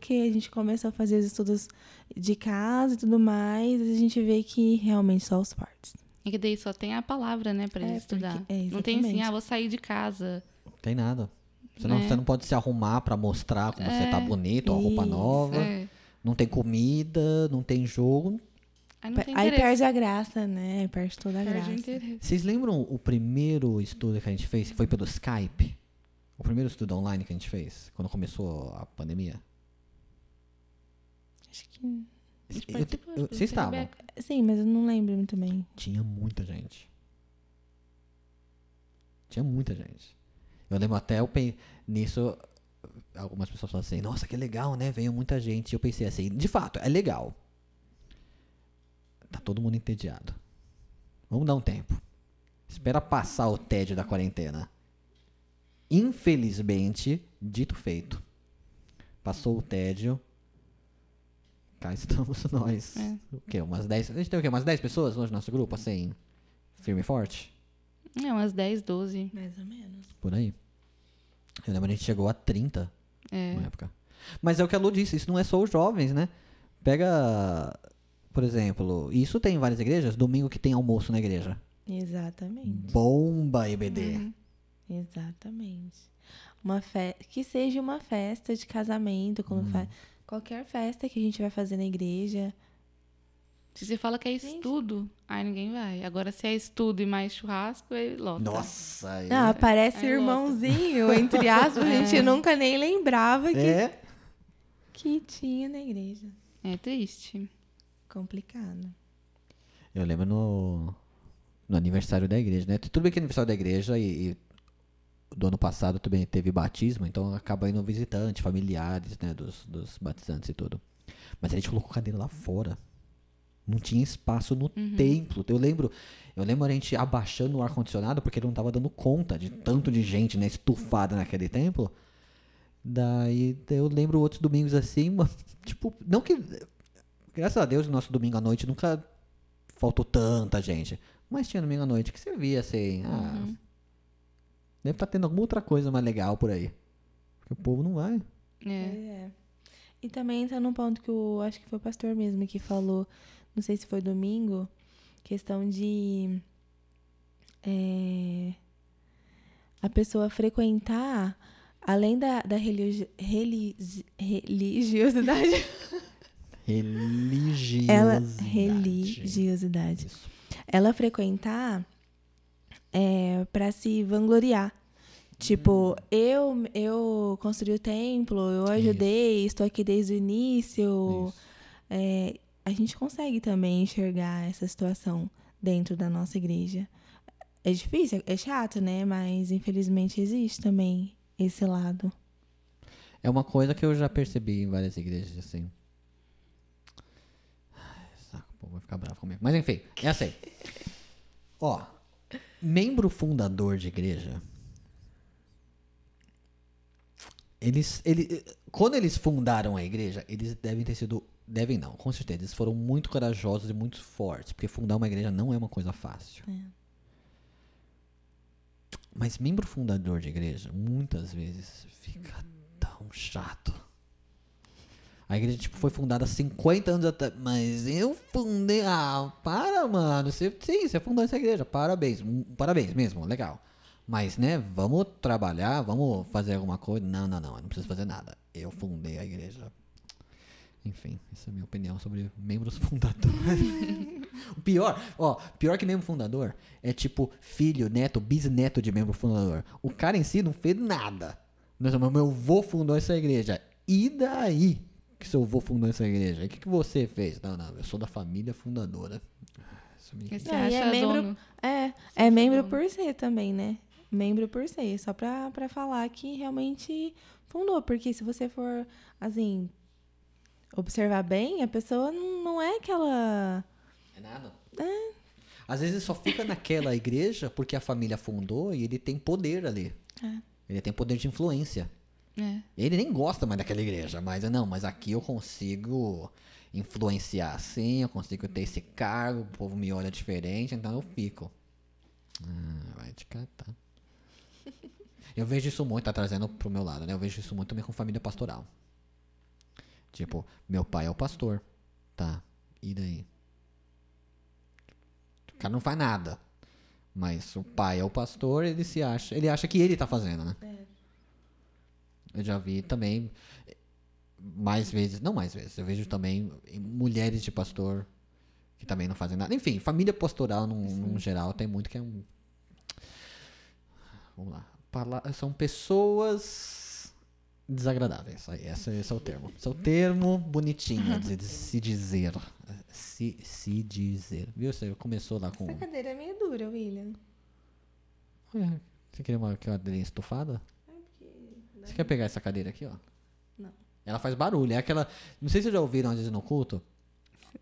que a gente começou a fazer os estudos de casa e tudo mais, a gente vê que realmente só os fortes. É que daí só tem a palavra, né, pra É, porque- estudar. é, não tem assim, ah, vou sair de casa. Tem nada. Você não, É. você não pode se arrumar pra mostrar como você tá É. bonito, a roupa nova. É. Não tem comida, não tem jogo. Aí tem Aí perde a graça, né? Perde toda a Perde graça. interesse. Vocês lembram o primeiro estudo que a gente fez, que foi pelo Skype? O primeiro estudo online que a gente fez, quando começou a pandemia? Acho que. Eu- que vocês você, estavam? Sim, mas eu não lembro muito bem. Tinha muita gente. Tinha muita gente. Eu lembro até eu pen- nisso algumas pessoas falaram assim, nossa, que legal, né? Veio muita gente. E eu pensei assim, de fato, é legal. Tá todo mundo entediado. Vamos dar um tempo. Espera passar o tédio da quarentena. Infelizmente, dito feito. Passou o tédio. Cá estamos nós. É. O quê? Umas 10. A gente tem o quê? Umas 10 pessoas hoje no nosso grupo, assim? Firme e forte? É, umas 10, 12. Mais ou menos. Por aí. Eu lembro que a gente chegou a 30 É. na época. Mas é o que a Lu disse, isso não é só os jovens, né? Pega, por exemplo, isso tem em várias igrejas, domingo que tem almoço na igreja. Exatamente. Bomba EBD. Uhum. Exatamente. Uma fe... Que seja uma festa de casamento, quando fa... qualquer festa que a gente vai fazer na igreja. Se você fala que é estudo, aí ninguém vai. Agora, se é estudo e mais churrasco, aí lota. Nossa, aí Ah, é- parece Aí lota. irmãozinho, entre aspas, a gente nunca nem lembrava que, é. que tinha na igreja. É triste. Complicado. Eu lembro no, no aniversário da igreja, né? Tudo bem que é aniversário da igreja e, e do ano passado também teve batismo, então acaba indo visitante, familiares, né? Dos, dos batizantes e tudo. Mas a gente colocou cadeira lá fora. Não tinha espaço no templo. Eu lembro, eu lembro a gente abaixando o ar-condicionado porque ele não tava dando conta de tanto de gente, né, estufada naquele templo. Daí eu lembro outros domingos assim, tipo, não que. Graças a Deus, no nosso domingo à noite nunca faltou tanta gente. Mas tinha domingo à noite que você via assim, ah. Deve estar tendo alguma outra coisa mais legal por aí. Porque o povo não vai. É. É. E também entra num ponto que o acho que foi o pastor mesmo que falou, não sei se foi domingo, questão de é, a pessoa frequentar além da, da religi- religi- religiosidade, Religiosidade. ela religiosidade, Isso. ela frequentar é, para se vangloriar. Tipo, eu eu construí o templo, eu ajudei, estou aqui desde o início. Isso. É, a gente consegue também enxergar essa situação dentro da nossa igreja. É difícil, é chato, né? Mas infelizmente existe também esse lado. É uma coisa que eu já percebi em várias igrejas, assim. Povo vai ficar bravo comigo. Mas enfim, é assim. Ó, membro fundador de igreja. Eles, ele, quando eles fundaram a igreja, eles devem ter sido. Devem não, com certeza. Eles foram muito corajosos e muito fortes. Porque fundar uma igreja não é uma coisa fácil. Mas membro fundador de igreja, muitas vezes, fica tão chato. A igreja, tipo, foi fundada 50 anos atrás. Mas eu fundei. Ah, para, mano. Você, sim, você fundou essa igreja. Parabéns. Parabéns mesmo, legal. Mas, né, vamos trabalhar, vamos fazer alguma coisa. Não, não, não. Eu não preciso fazer nada. Eu fundei a igreja. Enfim, essa é a minha opinião sobre membros fundadores. o pior, ó, pior que membro fundador é tipo filho, neto, bisneto de membro fundador. O cara em si não fez nada. Meu avô fundou essa igreja. E daí que seu avô fundou essa igreja? E o que, que você fez? Não, não, eu sou da família fundadora. Você Não, acha é membro- dono? É, é membro dono. por ser também, né? Membro por ser. Só pra, pra falar que realmente fundou. Porque se você for, assim, observar bem, a pessoa não é aquela. É nada. Às vezes só fica naquela igreja porque a família fundou e ele tem poder ali. É. Ele tem poder de influência. É. Ele nem gosta mais daquela igreja, mas não, mas aqui eu consigo influenciar assim, eu consigo ter esse cargo, o povo me olha diferente, então eu fico. Ah, vai te catar. Eu vejo isso muito, tá trazendo pro meu lado, né? Eu vejo isso muito também com família pastoral. Tipo, meu pai é o pastor, tá? E daí? O cara não faz nada. Mas o pai é o pastor, ele se acha, ele acha que ele tá fazendo, né? Eu já vi também mais vezes, não mais vezes, eu vejo também mulheres de pastor que também não fazem nada. Enfim, família pastoral num, num geral tem muito que é um. Vamos lá. Pala- São pessoas desagradáveis. Esse, esse é o termo. Esse é o termo bonitinho de, de se dizer. Se, se dizer. Viu? Você começou lá com. Essa cadeira é meio dura, William. Você queria uma cadeirinha estufada? Você quer pegar essa cadeira aqui, ó? Não. Ela faz barulho. É aquela. Não sei se vocês já ouviram às vezes no culto.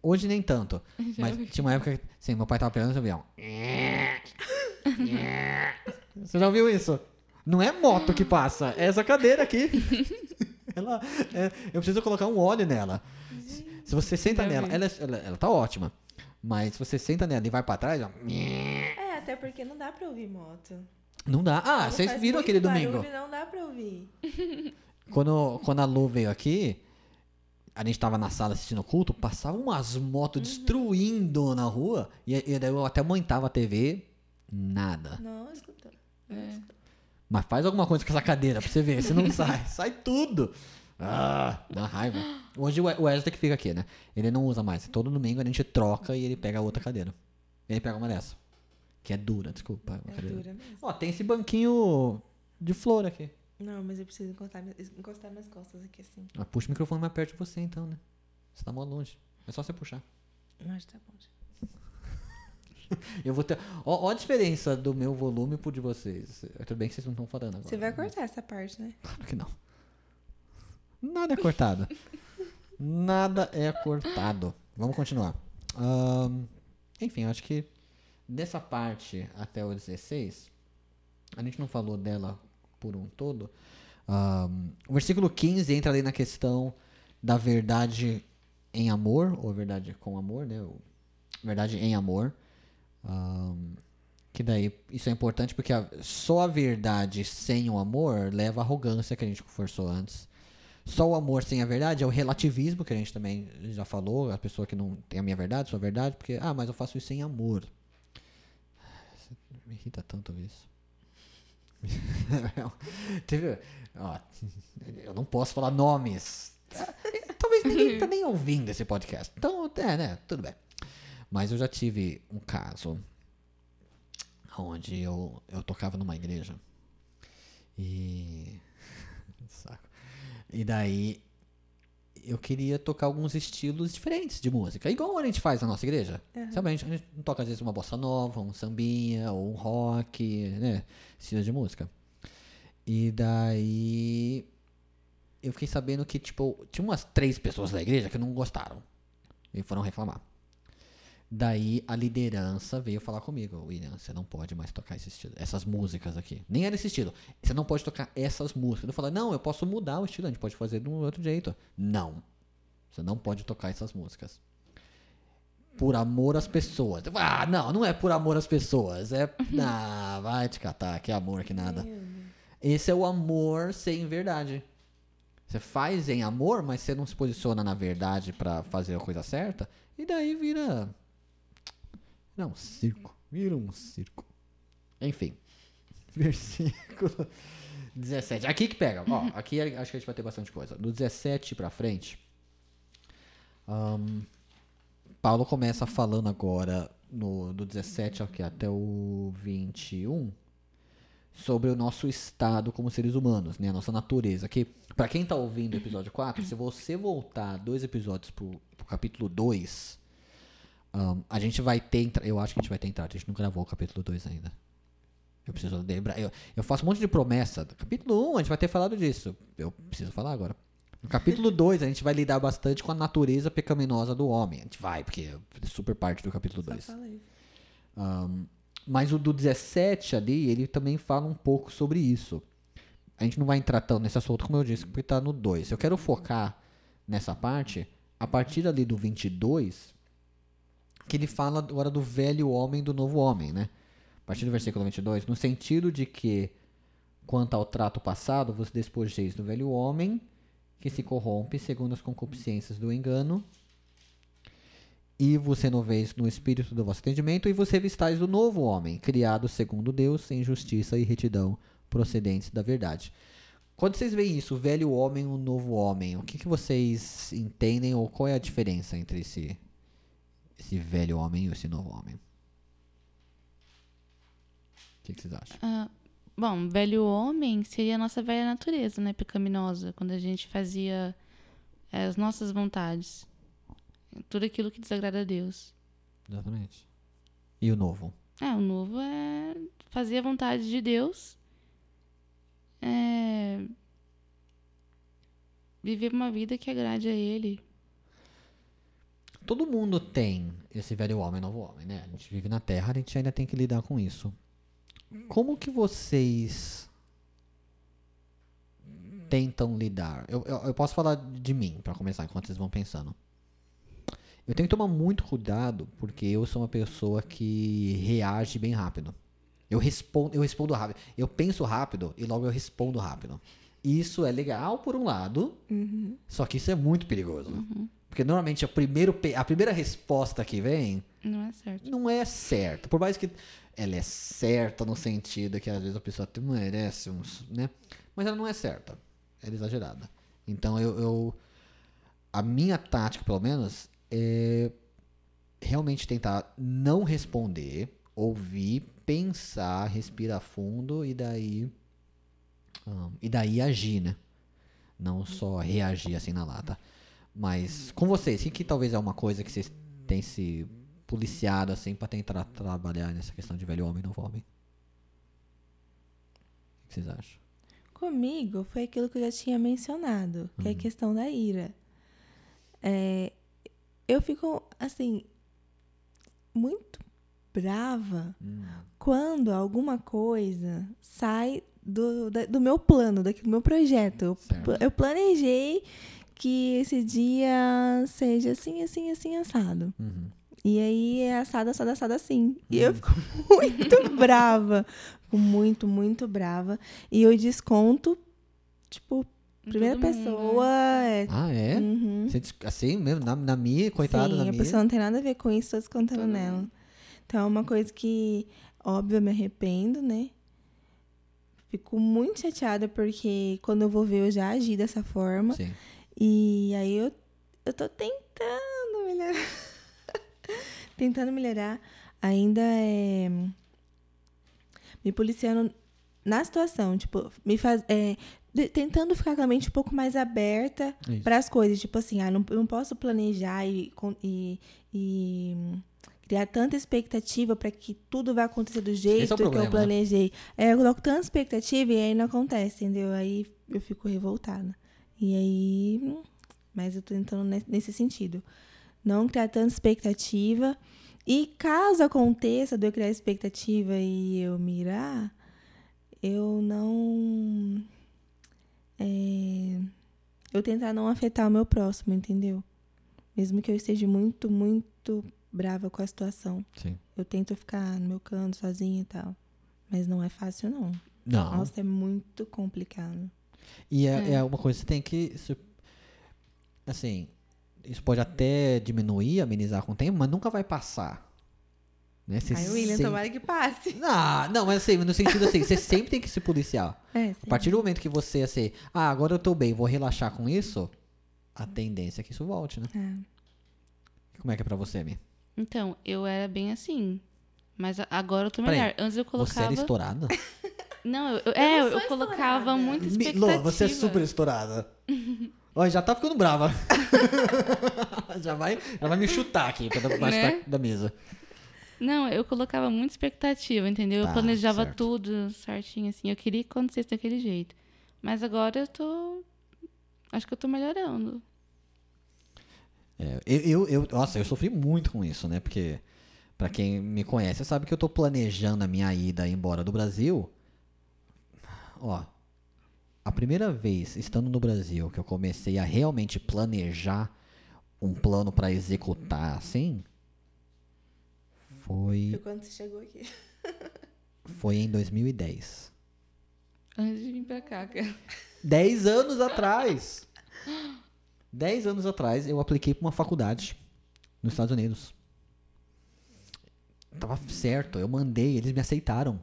Hoje nem tanto. mas tinha uma época que. Sim, meu pai tava pegando esse avião. Você já ouviu isso? Não é moto que passa, é essa cadeira aqui. ela, é- eu preciso colocar um óleo nela. Se você senta Já nela, ela, é- ela, ela tá ótima. Mas se você senta nela e vai pra trás, ó, É, até porque não dá pra ouvir moto. Não dá. Ah, vocês viram aquele domingo? barulho, Não dá pra ouvir. Quando, quando a Lu veio aqui, a gente tava na sala assistindo o culto, passava umas motos destruindo na rua. E, e daí eu até aumentava a TV, nada. Não, escutou. É. Mas faz alguma coisa com essa cadeira pra você ver, se não sai. Sai tudo. Ah, dá raiva. Hoje o Wesley que fica aqui, né? Ele não usa mais. Todo domingo a gente troca e ele pega outra cadeira. Ele pega uma dessa. Que é dura, desculpa. É dura mesmo. Ó, tem esse banquinho de flor aqui. Não, mas eu preciso encostar, encostar minhas costas aqui assim. Ah, puxa o microfone mais perto de você então, né? Você tá mó longe. É só você puxar. Mas tá bom. já. Eu vou ter. Ó, ó a diferença do meu volume pro de vocês. Tudo bem que vocês não estão falando agora. Você vai cortar essa parte, né? Claro que não. Nada é cortado. Nada é cortado. Vamos continuar. Ahn, enfim, acho que dessa parte até o 16, a gente não falou dela por um todo. Ahn, o versículo 15 entra ali na questão da verdade em amor, ou verdade com amor, né? Verdade em amor. Ahn, que daí, isso é importante porque a- só a verdade sem o amor leva à arrogância que a gente conversou antes. Só o amor sem a verdade é o relativismo, que a gente também já falou, a pessoa que não tem a minha verdade, sua verdade, porque, ah, mas eu faço isso sem amor. Me irrita tanto isso. Teve, ó, eu não posso falar nomes. Talvez ninguém tá nem ouvindo esse podcast. Então, é, né, tudo bem. Mas eu já tive um caso onde eu, eu tocava numa igreja. E. Saco. E daí eu queria tocar alguns estilos diferentes de música. Igual a gente faz na nossa igreja. Sabe, a gente, a gente toca às vezes uma bossa nova, um sambinha, ou um rock, né? Estilo de música. E daí eu fiquei sabendo que, tipo, tinha umas três pessoas da igreja que não gostaram. E foram reclamar. Daí a liderança veio falar comigo, William, você não pode mais tocar esse estilo, essas músicas aqui. Nem era esse estilo. Você não pode tocar essas músicas. Eu falei, não, eu posso mudar o estilo, a gente pode fazer de um outro jeito. Não. Você não pode tocar essas músicas. Por amor às pessoas. Ah, não, não é por amor às pessoas. É. Ah, vai te catar, que amor que nada. Esse é o amor sem verdade. Você faz em amor, mas você não se posiciona na verdade pra fazer a coisa certa. E daí vira. Não, um circo. Vira um circo. Enfim. Versículo 17. Aqui que pega. Ó, aqui acho que a gente vai ter bastante coisa. Do 17 pra frente. ahn, Paulo começa falando agora no, do 17 aqui, até o 21 sobre o nosso estado como seres humanos, né? A nossa natureza. Que, pra quem tá ouvindo o episódio 4, se você voltar dois episódios pro, pro capítulo 2, ahn, a gente vai ter. Eu acho que a gente vai ter entrado. A gente não gravou o capítulo 2 ainda. Eu preciso lembrar. Eu, eu faço um monte de promessa. Capítulo 1, a gente vai ter falado disso. Eu preciso falar agora. No capítulo 2, a gente vai lidar bastante com a natureza pecaminosa do homem. A gente vai, porque é super parte do capítulo Só 2. falei. Ahn, mas o do 17 ali, ele também fala um pouco sobre isso. A gente não vai entrar tão nesse assunto, como eu disse, porque tá no 2. Eu quero focar nessa parte, a partir ali do 22, que ele fala agora do velho homem do novo homem, né? A partir do versículo 22, no sentido de que, quanto ao trato passado, vos despojeis do velho homem, que se corrompe segundo as concupiscências do engano, e vos renoveis no espírito do vosso entendimento, e vos revistais do novo homem, criado segundo Deus, em justiça e retidão, procedentes da verdade. Quando vocês veem isso, o velho homem e o novo homem, o que, que vocês entendem, ou qual é a diferença entre esse, esse velho homem e esse novo homem? O que, que vocês acham? Ah, bom, velho homem seria a nossa velha natureza, né? Pecaminosa, quando a gente fazia eh, as nossas vontades. Tudo aquilo que desagrada a Deus. Exatamente. E o novo? É, o novo é fazer a vontade de Deus. É... Viver uma vida que agrade a Ele. Todo mundo tem esse velho homem novo homem, né? A gente vive na Terra, a gente ainda tem que lidar com isso. Como que vocês tentam lidar? Eu, eu, eu posso falar de mim, pra começar, enquanto vocês vão pensando. Eu tenho que tomar muito cuidado, porque eu sou uma pessoa que reage bem rápido. Eu respondo, eu respondo rápido. Eu penso rápido e logo eu respondo rápido. Isso é legal por um lado, só que isso é muito perigoso. Porque normalmente a, primeiro, pe- a primeira resposta que vem Não é certo. não é certa. Por mais que ela é certa no sentido que às vezes a pessoa merece uns, né? Mas ela não é certa. Ela é exagerada. Então eu, eu- a minha tática, pelo menos, é realmente tentar não responder, ouvir, pensar, respirar fundo e daí hum, e daí agir, né? Não só reagir assim na lata. Mas com vocês, o que, que talvez é uma coisa que vocês têm se policiado assim pra tentar trabalhar nessa questão de velho homem e novo homem? O que vocês acham? Comigo foi aquilo que eu já tinha mencionado, que é a questão da ira. É, eu fico, assim, muito brava Hum, quando alguma coisa sai do, da- do meu plano, daqui do meu projeto. Certo. eu planejei que esse dia seja assim, assim, assim, assado. uhum. E aí é assado, assado, assado assim. E eu fico muito brava. Fico muito, muito brava. E eu desconto, tipo, primeira Todo pessoa. É, Ah, é? uhum. Assim mesmo? Na, na minha, coitada Sim, da a minha. pessoa não tem nada a ver com isso, tô descontando Todo nela. mundo. Então é uma coisa que, óbvio, eu me arrependo, né? Fico muito chateada porque quando eu vou ver eu já agi dessa forma. Sim. E aí eu, eu tô tentando melhorar. tentando melhorar. Ainda é. Me policiando na situação. Tipo, me faz. é, tentando ficar com a mente um pouco mais aberta para as coisas. Tipo assim, ah, não, eu não posso planejar e, e, e, criar tanta expectativa para que tudo vai acontecer do jeito o que problema, eu né? planejei. É, eu coloco tanta expectativa e aí não acontece, entendeu? Aí eu fico revoltada. E aí. Mas eu tô tentando ne- nesse sentido. Não criar tanta expectativa. E caso aconteça de eu criar expectativa e eu mirar, eu não. é, eu tentar não afetar o meu próximo, entendeu? Mesmo que eu esteja muito, muito brava com a situação. Sim. Eu tento ficar no meu canto sozinha e tal. Mas não é fácil, não. Não. Nossa, é muito complicado. E é, É. é uma coisa que você tem que. Assim, isso pode até diminuir, amenizar com o tempo, mas nunca vai passar. Né? Você Aí, William, sempre- tomara que passe. Não, não, mas assim, no sentido assim, você sempre tem que se policiar. É, A partir do momento que você, assim, ah, agora eu tô bem, vou relaxar com isso, a tendência é que isso volte, né? É. Como é que é pra você, Mi? Então, eu era bem assim. Mas agora eu tô melhor. Antes eu Você colocava. era estourada? Não, eu, eu- é, não eu, sou colocava muita expectativa. Lô, você é super estourada. Olha, já tá ficando brava. já, vai, já vai me chutar aqui pra debaixo Né? da, da mesa. Não, eu colocava muita expectativa, entendeu? Tá, eu planejava certo. tudo certinho, assim. Eu queria que acontecesse daquele jeito. Mas agora eu tô. Acho que eu tô melhorando. É, eu, eu, eu- nossa, eu sofri muito com isso, né? Porque, pra quem me conhece, sabe que eu tô planejando a minha ida embora do Brasil. Ó, a primeira vez estando no Brasil que eu comecei a realmente planejar um plano pra executar assim, Foi foi, quando você chegou aqui. foi em 2010. Antes de vir pra cá, cara. 10 anos atrás. 10 anos atrás eu apliquei para uma faculdade nos Estados Unidos. Tava certo, eu mandei, eles me aceitaram.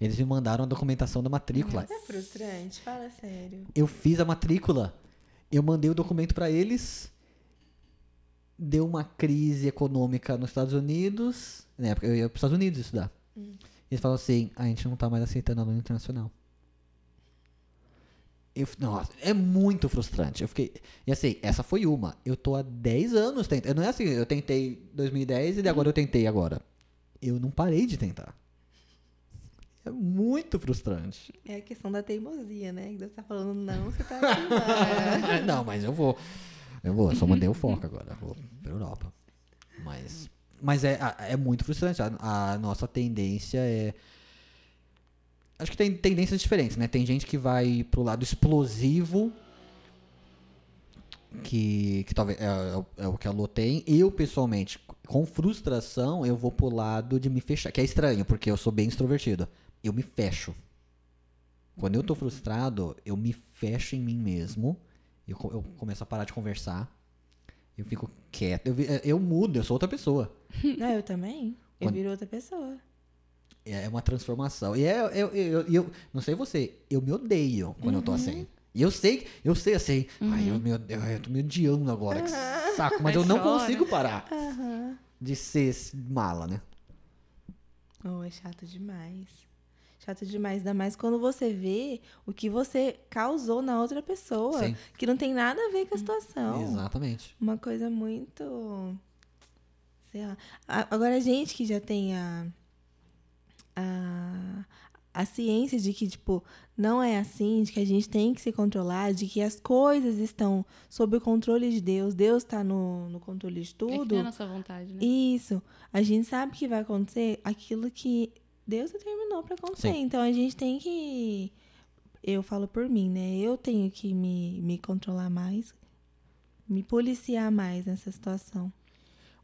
Eles me mandaram a documentação da matrícula. É frustrante, fala sério. Eu fiz a matrícula. Eu mandei o documento para eles. Deu uma crise econômica nos Estados Unidos. Na época eu ia para os Estados Unidos estudar. Eles falaram assim: a gente não tá mais aceitando aluno internacional. Eu, nossa, é muito frustrante. Eu fiquei. E assim, essa foi uma. Eu tô há 10 anos tentando. Não é assim, eu tentei em 2010 e agora eu tentei agora. Eu não parei de tentar. É muito frustrante. É a questão da teimosia, né? Que você tá falando não, você tá assim, não, mas eu vou. Eu vou, eu só mandei o foco agora. Vou pra Europa. Mas. Mas é, é muito frustrante. A, a nossa tendência é. Acho que tem tendências diferentes, né? Tem gente que vai pro lado explosivo. Que, que talvez é, é o- é o que a Lô tem. Eu, pessoalmente, com frustração, eu vou pro lado de me fechar. Que é estranho, porque eu sou bem extrovertido. Eu me fecho. Quando eu tô frustrado, eu me fecho em mim mesmo. Eu, eu começo a parar de conversar. Eu fico quieto. Eu, vi- eu mudo, eu sou outra pessoa. Não, eu também. Eu Quando- viro outra pessoa. É uma transformação. E é, eu, eu, eu, eu- não sei você, eu me odeio quando eu tô assim. E eu sei, eu sei assim, ai, eu, me, ai, eu tô me odiando agora, que saco. Mas Aí eu não chora. consigo parar Aham. de ser mala, né? Oh, é chato demais. Chato demais. Ainda mais quando você vê o que você causou na outra pessoa. Sim. Que não tem nada a ver com a situação. Exatamente. Uma coisa muito. Sei lá. Agora, a gente que já tem a. a a ciência de que, tipo, não é assim, de que a gente tem que se controlar, de que as coisas estão sob o controle de Deus, Deus está no, no controle de É que não é tudo. a nossa vontade, né? Isso. A gente sabe que vai acontecer aquilo que Deus determinou para acontecer. Sim. Então a gente tem que. Eu falo por mim, né? Eu tenho que me, me controlar mais, me policiar mais nessa situação.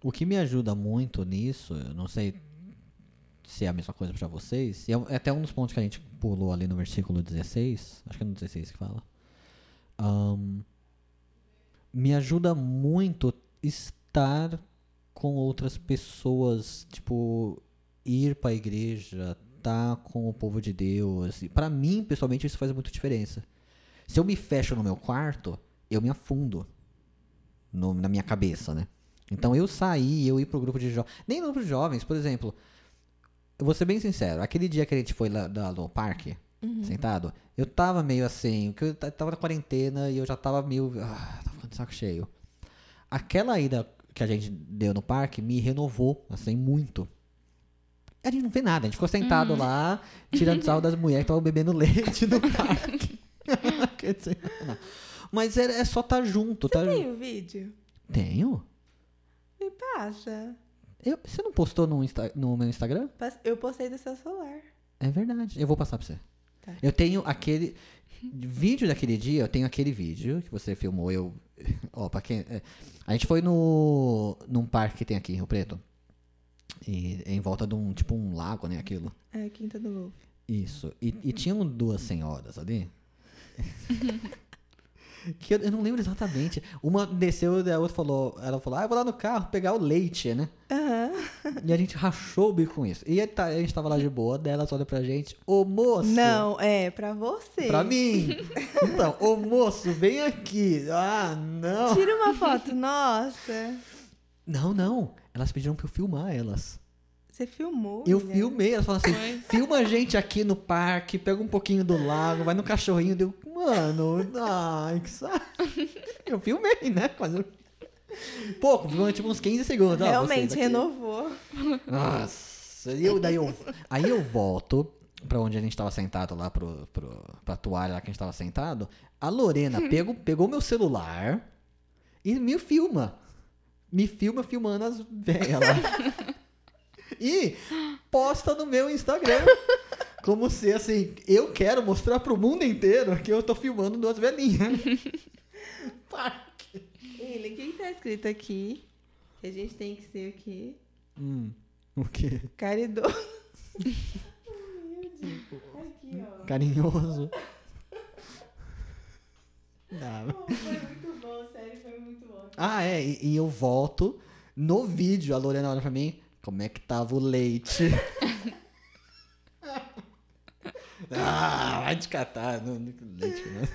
O que me ajuda muito nisso, eu não sei se é a mesma coisa pra vocês, e é é até um dos pontos que a gente pulou ali no versículo 16, acho que é no 16 que fala. Ahn, me ajuda muito estar com outras pessoas, tipo, ir pra igreja, estar com o povo de Deus. Pra mim, pessoalmente, isso faz muita diferença. Se eu me fecho no meu quarto, eu me afundo no- na minha cabeça, né? Então eu saí, eu ir pro grupo de jovens. Nem no grupo de jovens, por exemplo. Eu vou ser bem sincero, aquele dia que a gente foi lá, lá no parque, sentado, eu tava meio assim, porque eu ta- tava na quarentena e eu já tava meio. Ah, tava ficando de saco cheio. Aquela ida que a gente deu no parque me renovou, assim, muito. A gente não fez nada, a gente ficou sentado lá, tirando sal das mulheres que estavam bebendo leite no parque. Mas é, é só estar junto, tá? Tem o vídeo? Tenho? Me passa. Eu- você não postou no, Insta- no meu Instagram? Eu postei do seu celular. É verdade. Eu vou passar pra você. Tá. Eu tenho aquele. Vídeo daquele dia, eu tenho aquele vídeo que você filmou. Eu. Ó, pra quem. é, a gente foi no. num parque que tem aqui em Rio Preto. E em volta de um. Tipo um lago, né? Aquilo. É, Quinta do Golfe. Isso. E, e tinham duas senhoras ali. que eu, eu não lembro exatamente. Uma desceu e a outra falou. Ela falou, ah, eu vou lá no carro pegar o leite, né? Aham. E a gente rachou o bico com isso. E tá- a gente tava lá de boa, dela olha pra gente, ô moço! Não, é pra você. Pra mim! Então, ô moço, vem aqui! Ah, não! Tira uma foto, nossa. Não, não! Elas pediram pra eu filmar elas. Você filmou? Eu né? filmei, elas falaram assim: Foi. filma a gente aqui no parque, pega um pouquinho do lago, vai no cachorrinho. Deu, mano, ai, que saco. Eu filmei, né? Eu... Pouco, tipo uns 15 segundos. Realmente, renovou. Nossa, eu, daí eu, aí eu volto pra onde a gente tava sentado lá, pro, pro, pra toalha lá que a gente tava sentado. A Lorena pegou, pegou meu celular e me filma. Me filma filmando as velhas lá. E posta no meu Instagram. Como se assim, eu quero mostrar pro mundo inteiro que eu tô filmando duas velhinhas. Parque. Ele, o que que tá escrito aqui? Que a gente tem que ser o quê? Hum, o quê? Caridoso. Aqui, ó. Carinhoso. Não. Foi muito bom, sério, foi muito bom. Ah, é, e, e eu volto no vídeo, a Lorena olha pra mim, como é que tava o leite? ah, vai te catar, não, não- leite, né?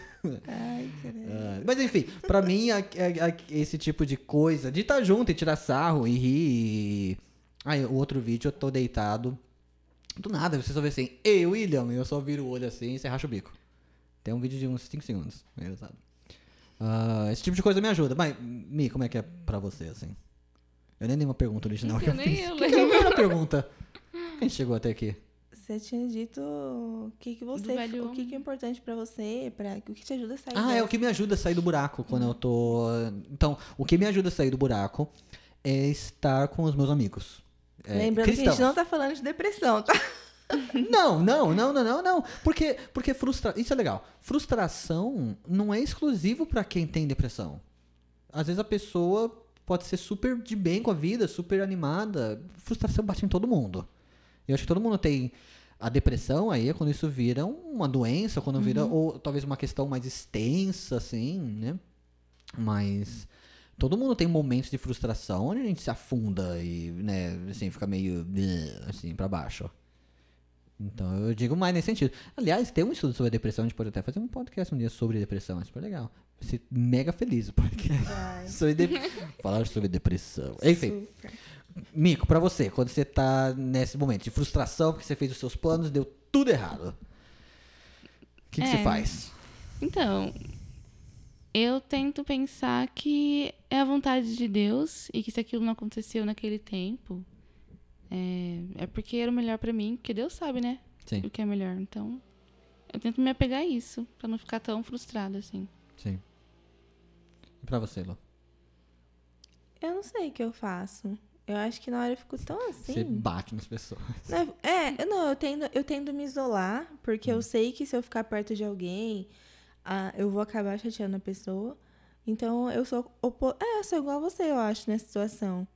Ai. Ah, mas enfim, pra mim, a- a- a- esse tipo de coisa, de estar junto e tirar sarro e rir. E... Aí, o outro vídeo, eu tô deitado. Do nada, você só vê assim, ei, William, e eu só viro o olho assim e você racha o bico. Tem um vídeo de uns 5 segundos. É engraçado. Ah, esse tipo de coisa me ajuda. Mas, Mi, como é que é pra você, assim? Eu nem dei uma pergunta original que eu Nem fiz. eu que que lembro. era a pergunta? Gente chegou até aqui? Você tinha dito o que, que você. O que, que é importante pra você, pra, o que te ajuda a sair Ah, é dessa. o que me ajuda a sair do buraco quando eu tô. Então, o que me ajuda a sair do buraco é estar com os meus amigos. É, Lembrando que a cristãos. gente não tá falando de depressão, tá? Não, não, não, não, não, não. Porque, porque frustra... isso é legal. Frustração não é exclusivo pra quem tem depressão. Às vezes a pessoa pode ser super de bem com a vida, super animada. Frustração bate em todo mundo. Eu acho que todo mundo tem a depressão aí é quando isso vira uma doença, quando vira ou talvez uma questão mais extensa assim, né? Mas todo mundo tem momentos de frustração onde a gente se afunda e, né, assim, fica meio assim para baixo. Então eu digo mais nesse sentido. Aliás, tem um estudo sobre a depressão, a gente pode até fazer um podcast um dia sobre depressão, é super legal. Vai ser mega feliz o podcast. Vai. sobre de... Falar sobre depressão. Enfim, Super. Mico, pra você, quando você tá nesse momento de frustração, porque você fez os seus planos, deu tudo errado. O que, que você É. faz? Então, eu tento pensar que é a vontade de Deus e que se aquilo não aconteceu naquele tempo, é, é porque era o melhor pra mim, porque Deus sabe, né? Sim, o que é melhor. Então, eu tento me apegar a isso, pra não ficar tão frustrada assim. sim. E pra você, Lu? Eu não sei o que eu faço. Eu acho que na hora eu fico tão assim. Você bate nas pessoas. Não, É, não, eu tendo, eu tendo me isolar, porque Hum. eu sei que se eu ficar perto de alguém, ah, eu vou acabar chateando a pessoa. Então eu sou opo... É, eu sou igual a você, eu acho, nessa situação.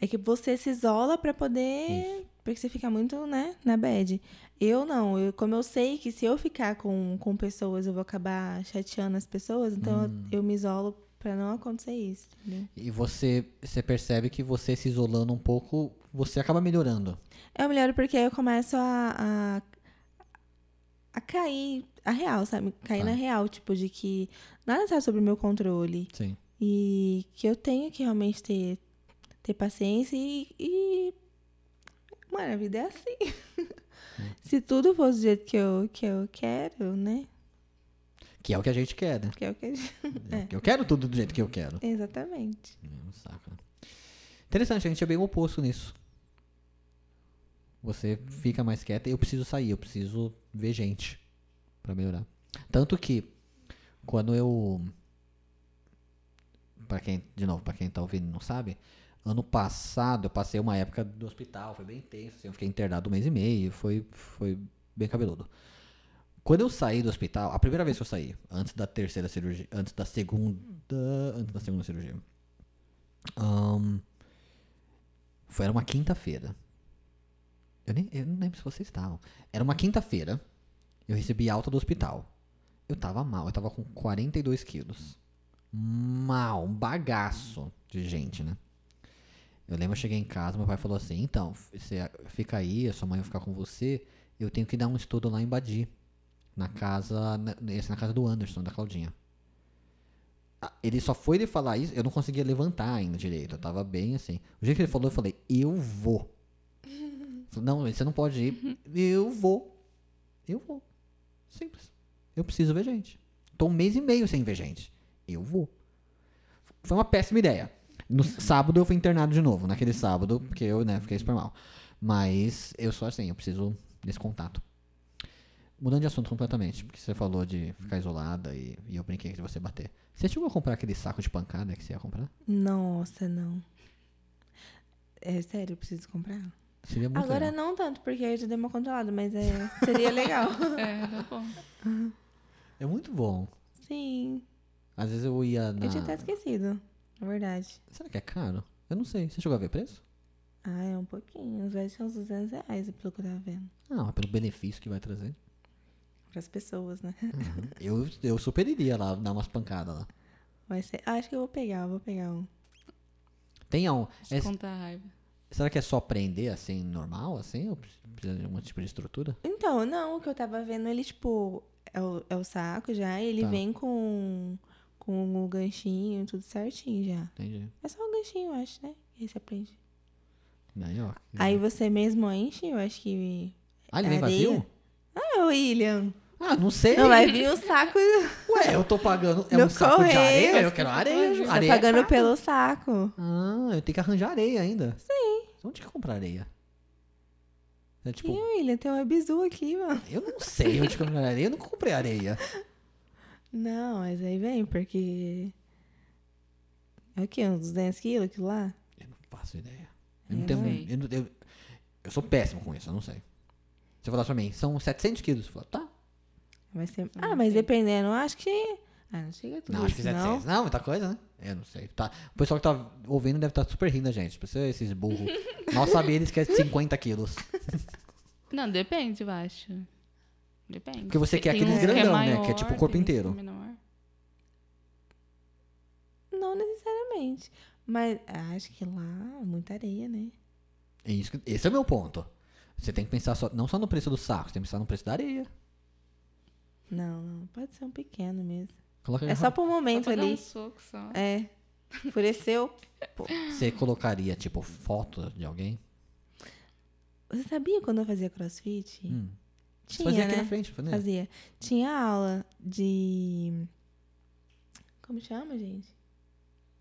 É que você se isola pra poder. Porque você fica muito, né, na bad. Eu não, eu, como eu sei que se eu ficar com, com pessoas, eu vou acabar chateando as pessoas, então Hum. eu, eu me isolo pra não acontecer isso, entendeu? E você, você percebe que você se isolando um pouco, você acaba melhorando. É o melhor porque aí eu começo a, a, a cair a real, sabe? Cair Tá. na real, tipo, de que nada tá sob o meu controle. Sim. E que eu tenho que realmente ter, ter paciência e, e. Mano, a vida é assim. Se tudo fosse do jeito que eu, que eu quero, né? Que é o que a gente quer, né? Que é o que a gente... É. Eu quero tudo do jeito que eu quero. Exatamente. É né? Interessante, a gente é bem oposto nisso. Você fica mais quieta. Eu preciso sair, eu preciso ver gente pra melhorar. Tanto que quando eu Pra quem, de novo, pra quem tá ouvindo e não sabe, ano passado eu passei uma época do hospital, foi bem intenso, assim, eu fiquei internado um mês e meio, foi foi bem cabeludo. Quando eu saí do hospital, a primeira vez que eu saí, antes da terceira cirurgia, antes da segunda, antes da segunda cirurgia, Ahn, foi era uma quinta-feira. Eu, nem, eu não lembro se vocês estavam. Era uma quinta-feira. Eu recebi alta do hospital. Eu tava mal, eu tava com 42 quilos. Mal, um bagaço de gente, né? Eu lembro, eu cheguei em casa, meu pai falou assim: então, você fica aí, a sua mãe vai ficar com você. Eu tenho que dar um estudo lá em Badi. Na casa. na- na casa do Anderson, da Claudinha. Ah, Ele só foi ele falar isso, eu não conseguia levantar ainda direito. Eu tava bem assim. O jeito que ele falou, eu falei, eu vou. Não, você não pode ir. Eu vou. Eu vou. Simples. Eu preciso ver gente. Tô um mês e meio sem ver gente. Eu vou. Foi uma péssima ideia. No sábado eu fui internado de novo. Naquele sábado, porque eu, né, fiquei super mal. Mas eu sou assim, eu preciso desse contato. Mudando de assunto completamente, porque você falou de ficar isolada e, e eu brinquei de você bater. Você chegou a comprar aquele saco de pancada que você ia comprar? Nossa, não. É sério, eu preciso comprar? Seria muito Agora legal. não tanto, porque eu já dei uma controlada, mas é, seria legal. É, tá bom. É muito bom. Sim. Às vezes eu ia na... Eu tinha até esquecido. É verdade. Será que é caro? Eu não sei. Você chegou a ver preço? Ah, é um pouquinho. Vai ser uns 200 reais, pelo que eu tava vendo. Não, é pelo benefício que vai trazer. Para as pessoas, né? Uhum. eu, eu super iria lá, dar umas pancadas lá. Vai ser. Ah, acho que eu vou pegar, eu vou pegar um. Tem um... é- a raiva. será que é só prender assim, normal, assim? Ou precisa de algum tipo de estrutura? Então, não, o que eu tava vendo, ele, tipo, é o, é o saco já, e ele Tá. vem com, com o ganchinho, tudo certinho já. Entendi. É só o ganchinho, eu acho, né? E aí você aprende. Aí, ó. Aí você mesmo enche, eu acho que. Ah, ele vem areia. vazio? Ah, William. Ah, não sei. Não vai vir um saco. Ué, eu tô pagando. É No um saco de correio. areia? Eu quero areia. Você tá areia é pagando caro. pelo saco. Ah, eu tenho que arranjar areia ainda. Sim. Onde que comprar areia? É tipo, Ih, William, tem um bizu aqui, mano. eu não sei onde comprar areia. Eu nunca comprei areia. Não, mas aí vem, porque. É o quê? Uns 200 quilos aquilo lá? Eu não faço ideia. Eu não Eu tenho. sei. Eu, não- eu- eu sou péssimo com isso, eu não sei. Você falar pra mim, são 700 quilos. Eu falo, tá. Vai ser. Não Ah, mas dependendo, eu acho que. Ah, não chega tudo Não, acho que isso, 700. Não, muita coisa, né? Eu não sei. Tá. O pessoal que tá ouvindo deve estar super rindo da gente. Tipo, Você, esses burros. Mal sabia eles que é 50 quilos. Não, depende, eu acho. Depende. Porque você quer Tem aqueles uns que é grandão, né? Que é maior, tipo o corpo é inteiro. Não necessariamente. Mas ah, acho que lá é muita areia, né? É isso que- esse é o meu ponto. Você tem que pensar só, não só no preço do saco, você tem que pensar no preço da areia. Não, não. Pode ser um pequeno mesmo. Coloca É só por um Só momento dar ali. um soco só. É. Enfureceu. Você colocaria, tipo, foto de alguém? Você sabia quando eu fazia crossfit? Hum. Tinha, fazia aqui né? na frente, fazia? Fazia. Tinha aula de. Como chama, gente?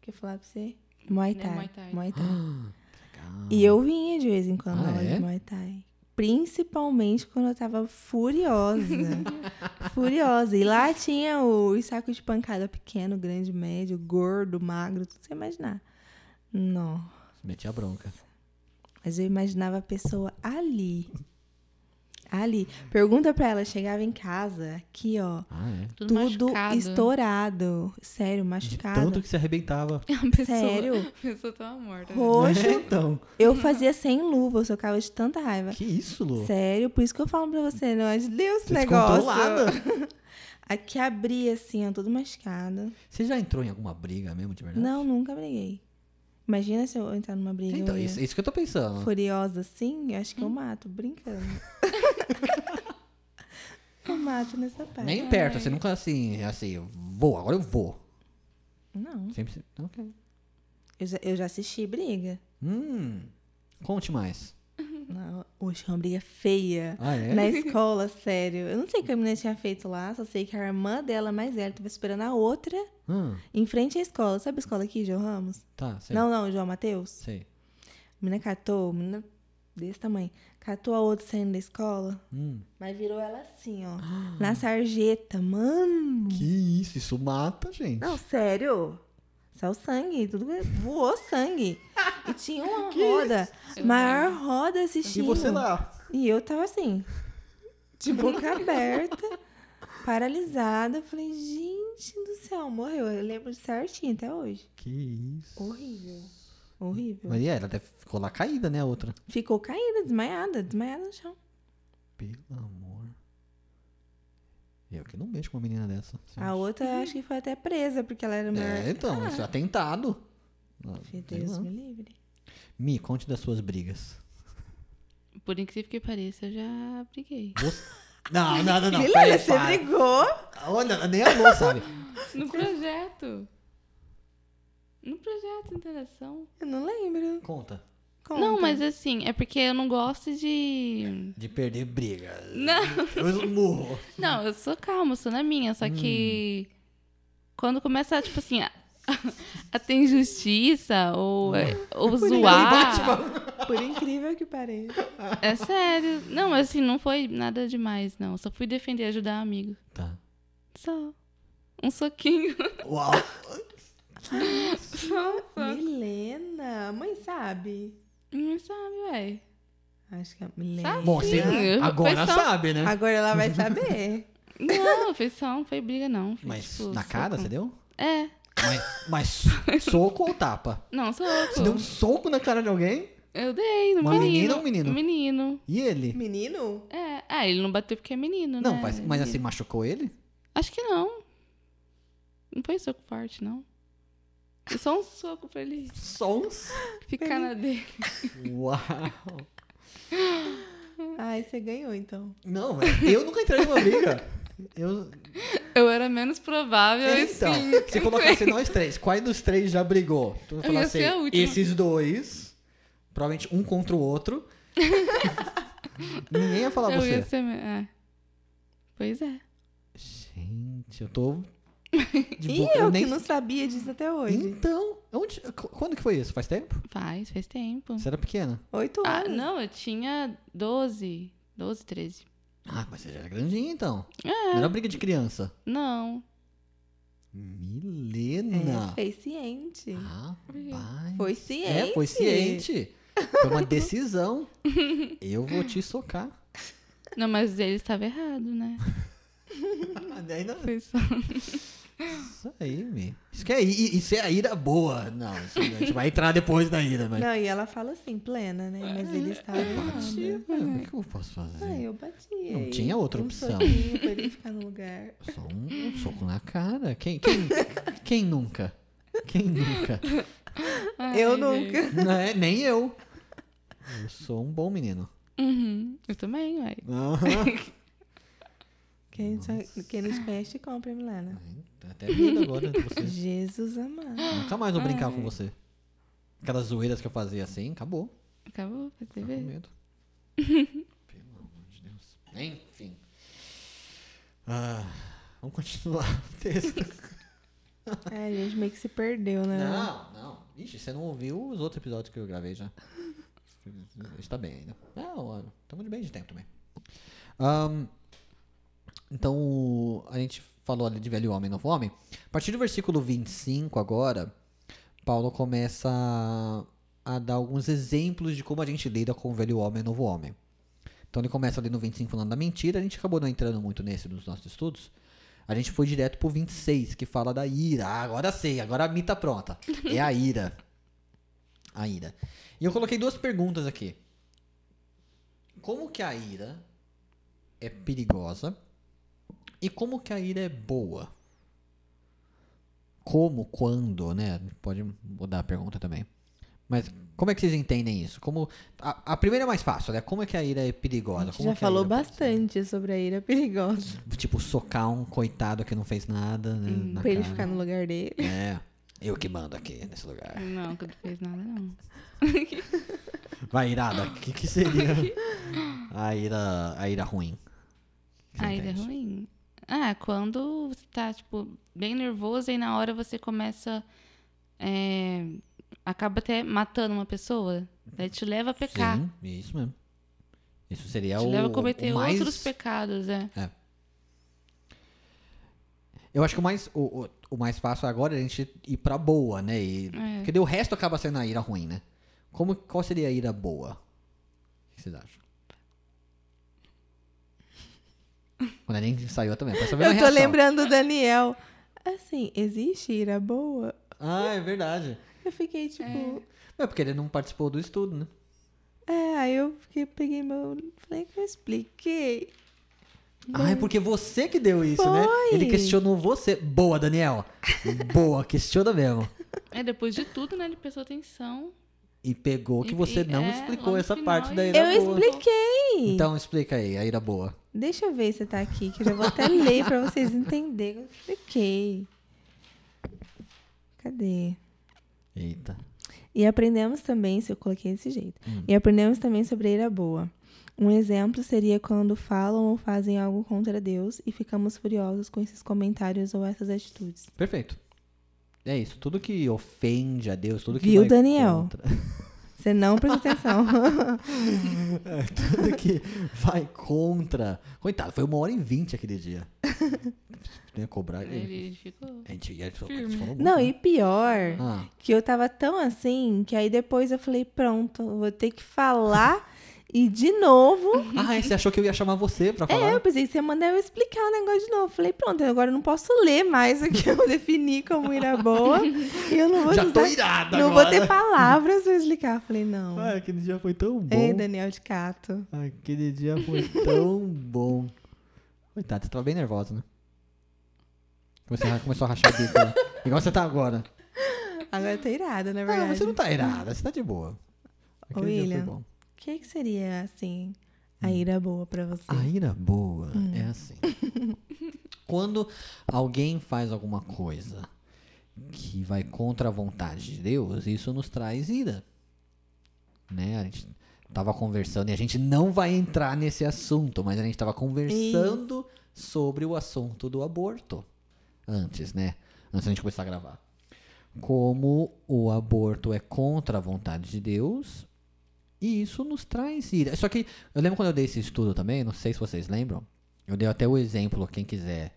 Que eu falar pra você? Muay É, Thai. Muay Thai. Muay Thai. Legal. E eu vinha de vez em quando Ah, na aula é? de Muay Thai. Principalmente quando eu tava furiosa. furiosa. E lá tinha o- os sacos de pancada pequeno, grande, médio, gordo, magro, tudo você imaginar. Não. Meti a bronca. Mas eu imaginava a pessoa ali. Ali. Pergunta pra ela, chegava em casa, aqui, ó. Ah, é. Tudo, Tudo estourado. Sério, De machucado. tanto que se arrebentava. A pessoa, Sério. A pessoa tava morta. né? Roxo. É, então. Eu fazia sem luva, eu socava de tanta raiva. Que isso, Lu? Sério, por isso que eu falo pra você, não é de Deus esse Você negócio. Aqui abria assim, ó, tudo machucado. Você já entrou em alguma briga mesmo, de verdade? Não, nunca briguei. Imagina se eu entrar numa briga Então, isso, isso que eu tô pensando. furiosa assim, eu acho que eu mato, brincando. eu mato nessa parte. Nem perto, você nunca assim, assim, eu vou, agora eu vou. Não, Sempre. Ok. eu já, eu já assisti briga. Hum. Conte mais. Não, hoje uma briga feia. Ah, é? Na escola, sério. Eu não sei o que a menina tinha feito lá, só sei que a irmã dela, mais velha, tava esperando a outra Hum, em frente à escola. Sabe a escola aqui, João Ramos? tá, sei. Não, não, João Mateus. Sei. A menina catou, a menina desse tamanho. Catou a outra saindo da escola, Hum. mas virou ela assim, ó. na sarjeta. Mano! Que isso, isso mata, gente. Não, sério. Saiu sangue, tudo voou sangue. E tinha uma roda, maior roda assistindo. E você lá? E eu tava assim, de boca aberta, paralisada. Eu falei, gente do céu, morreu. Eu lembro certinho até hoje. Que isso. Horrível. Horrível. Mas e ela até ficou lá caída, né, a outra? Ficou caída, desmaiada, desmaiada no chão. Pelo amor. Eu que não mexo com uma menina dessa. A outra acho que foi até presa, porque ela era maior. É, então, isso é atentado. Ah, Meu sei Deus me livre. Mi, conte das suas brigas. Por incrível que pareça, eu já briguei. Você- Não, não, não, não. Milena, peraí, você para. brigou? Olha, nem a Lô sabe. No projeto. No projeto de interação. Eu não lembro. Conta. Conta. Não, mas assim, é porque eu não gosto de. De perder briga. Não. Eu esmurro. Não, eu sou calma, eu sou na minha. Só que quando começa, tipo assim, a, a ter injustiça ou, ou zoar. Por incrível que pareça. É sério. Não, mas assim, não foi nada demais, não. Só fui defender, ajudar amigo. Tá. Só. Um soquinho. Uau. Só, só. Milena, mãe sabe? Não sabe, ué. Acho que a Milena. Sabe? Bom, você Sim, agora foi só- sabe, né? Agora ela vai saber. Não, foi só, não foi briga, não. Foi, Mas tipo, na cara soco. você deu? É. Mas, mas soco ou tapa? Não, soco. Você deu um soco na cara de alguém? Eu dei no Uma menino. menina ou um menino? Menino. E ele? Menino? É. Ah, ele não bateu porque é menino, Não, né? mas, mas assim, machucou ele? Acho que não. Não foi soco forte, não. Só um soco pra ele Só uns. ficar na dele. Uau. Ai, você ganhou então. Não, velho, eu nunca entrei numa briga. Eu, Eu era menos provável, então, sim. se colocasse nós três, qual dos três já brigou? Tu Eu ia falasse ser a última. esses dois, provavelmente um contra o outro. Ninguém ia falar Eu você. ia ser... É. Pois é. Gente, eu tô. De E boca- eu nem- que não sabia disso até hoje. Então, onde, qu- quando que foi isso? Faz tempo? Faz, faz tempo. Você era pequena. Oito Ah, anos. não, eu tinha 12. 12, 13. Ah, mas você já era grandinha então. É. Não era briga de criança. Não. Milena. É, fez ciente. Rapaz. Foi ciente. É, foi ciente. Foi uma decisão. Eu vou te socar. Não, mas ele estava errado, né? Ainda- Foi só... Isso aí, Mi. Isso, que é, isso é a ira boa. Não, isso- a gente vai entrar depois da ira, mas. Não, e ela fala assim, plena, né? Mas ele estava Bati. errado. É, O que eu posso fazer? Ah, eu bati. Não aí. tinha outra um opção. pra ele ficar no lugar. Só um, um soco na cara. Quem, quem, quem nunca? Quem nunca? Ai, eu nunca. Não é, nem eu. Eu sou um bom menino. Uhum. Eu também, ué. Quem, só- quem não te conhece, compra, Milena. Tá até medo agora de você. Jesus amado. Nunca mais vou brincar Ai. com você. Aquelas zoeiras que eu fazia assim, acabou. Acabou, pra você Tô com ver. medo. Pelo amor de Deus. Enfim. Ah, vamos continuar o texto. É, a gente meio que se perdeu, né? Não, não. Ixi, você não ouviu os outros episódios que eu gravei já. A gente tá bem ainda. Não, estamos de bem de tempo também. Ahn, então, a gente falou ali de velho homem e novo homem. A partir do versículo 25 agora, Paulo começa a, a dar alguns exemplos de como a gente lida com o velho homem e novo homem. Então ele começa ali no 25 falando da mentira, a gente acabou não entrando muito nesse nos nossos estudos. A gente foi direto pro 26, que fala da ira. Ah, agora sei, agora a Mi tá pronta. É a ira. A ira. E eu coloquei duas perguntas aqui. Como que a ira é perigosa? E como que a ira é boa? Como, quando, né? Pode mudar a pergunta também. Mas como é que vocês entendem isso? Como a, a primeira é mais fácil, né? Como é que a ira é perigosa? A gente Como já falou bastante sobre a ira perigosa. Tipo, socar um coitado que não fez nada, né? na pra ele cara. ficar no lugar dele. É. Eu que mando aqui nesse lugar. Não, que não fez nada, não. Vai, irada. O que, que seria a ira, a ira ruim? A ira é ruim. Ah, quando você tá, tipo, bem nervoso e na hora você começa. é, acaba até matando uma pessoa. Daí te leva a pecar. Sim, isso mesmo. Isso seria te o, leva a cometer mais... outros pecados, é. Eu acho que o mais, o, o, o mais fácil agora é a gente ir pra boa, né? E, É. Porque o resto acaba sendo a ira ruim, né? Como, qual seria a ira boa? O que vocês acham? Quando a gente ensaiou também, Eu tô reação. lembrando do Daniel. Assim, existe ira boa? Ah, é verdade. Eu fiquei tipo. É porque ele não participou do estudo, né? É, aí eu fiquei, peguei meu. Falei que eu expliquei. Ah, é porque você que deu isso, né? Ele questionou você. Boa, Daniel. Boa, questiona mesmo. É, depois de tudo, né? Ele prestou atenção. E pegou que E- você e- não é, explicou essa final parte da ira Eu boa. expliquei. Então explica aí, a ira boa. Deixa eu ver se tá aqui, que eu já vou até ler pra vocês entenderem. Eu expliquei. Cadê? Eita. E aprendemos também, se eu coloquei desse jeito. Hum. E aprendemos também sobre a ira boa. Um exemplo seria quando falam ou fazem algo contra Deus e ficamos furiosos com esses comentários ou essas atitudes. Perfeito. É isso. Tudo que ofende a Deus, tudo que Viu, vai Daniel? contra... Você não presta atenção. tudo que vai contra... Coitado, foi uma hora e vinte aquele dia. Tem que cobrar ele. Ele ficou. A gente, a gente, a gente falou muito, não, né? e pior, Ah, que eu tava tão assim, que aí depois eu falei, pronto, vou ter que falar e de novo. ah, você achou que eu ia chamar você pra É, falar? eu pensei que você ia mandar eu explicar o negócio de novo. Falei, pronto, agora eu não posso ler mais o que eu defini como ira boa. e eu não vou Já tô usar- irada Não agora. vou ter palavras pra explicar. Falei, não. Ai, aquele dia foi tão bom. Ei, Daniel de Cato. Aquele dia foi tão bom. Coitado, você tava bem nervosa, né? Você começou a rachar o bico, né? Igual você tá agora. Agora eu tô irada, na Ah, verdade. você não tá irada, você tá de boa. Aquele dia William. foi bom. O que, que seria, assim, a ira boa pra você? A ira boa Hum. é assim. Quando alguém faz alguma coisa que vai contra a vontade de Deus, isso nos traz ira. Né? A gente tava conversando e a gente não vai entrar nesse assunto, mas a gente tava conversando sobre o assunto do aborto antes, né? Antes da gente começar a gravar. Como o aborto é contra a vontade de Deus, e isso nos traz ira. Só que eu lembro quando eu dei esse estudo também, não sei se vocês lembram. Eu dei até o exemplo, quem quiser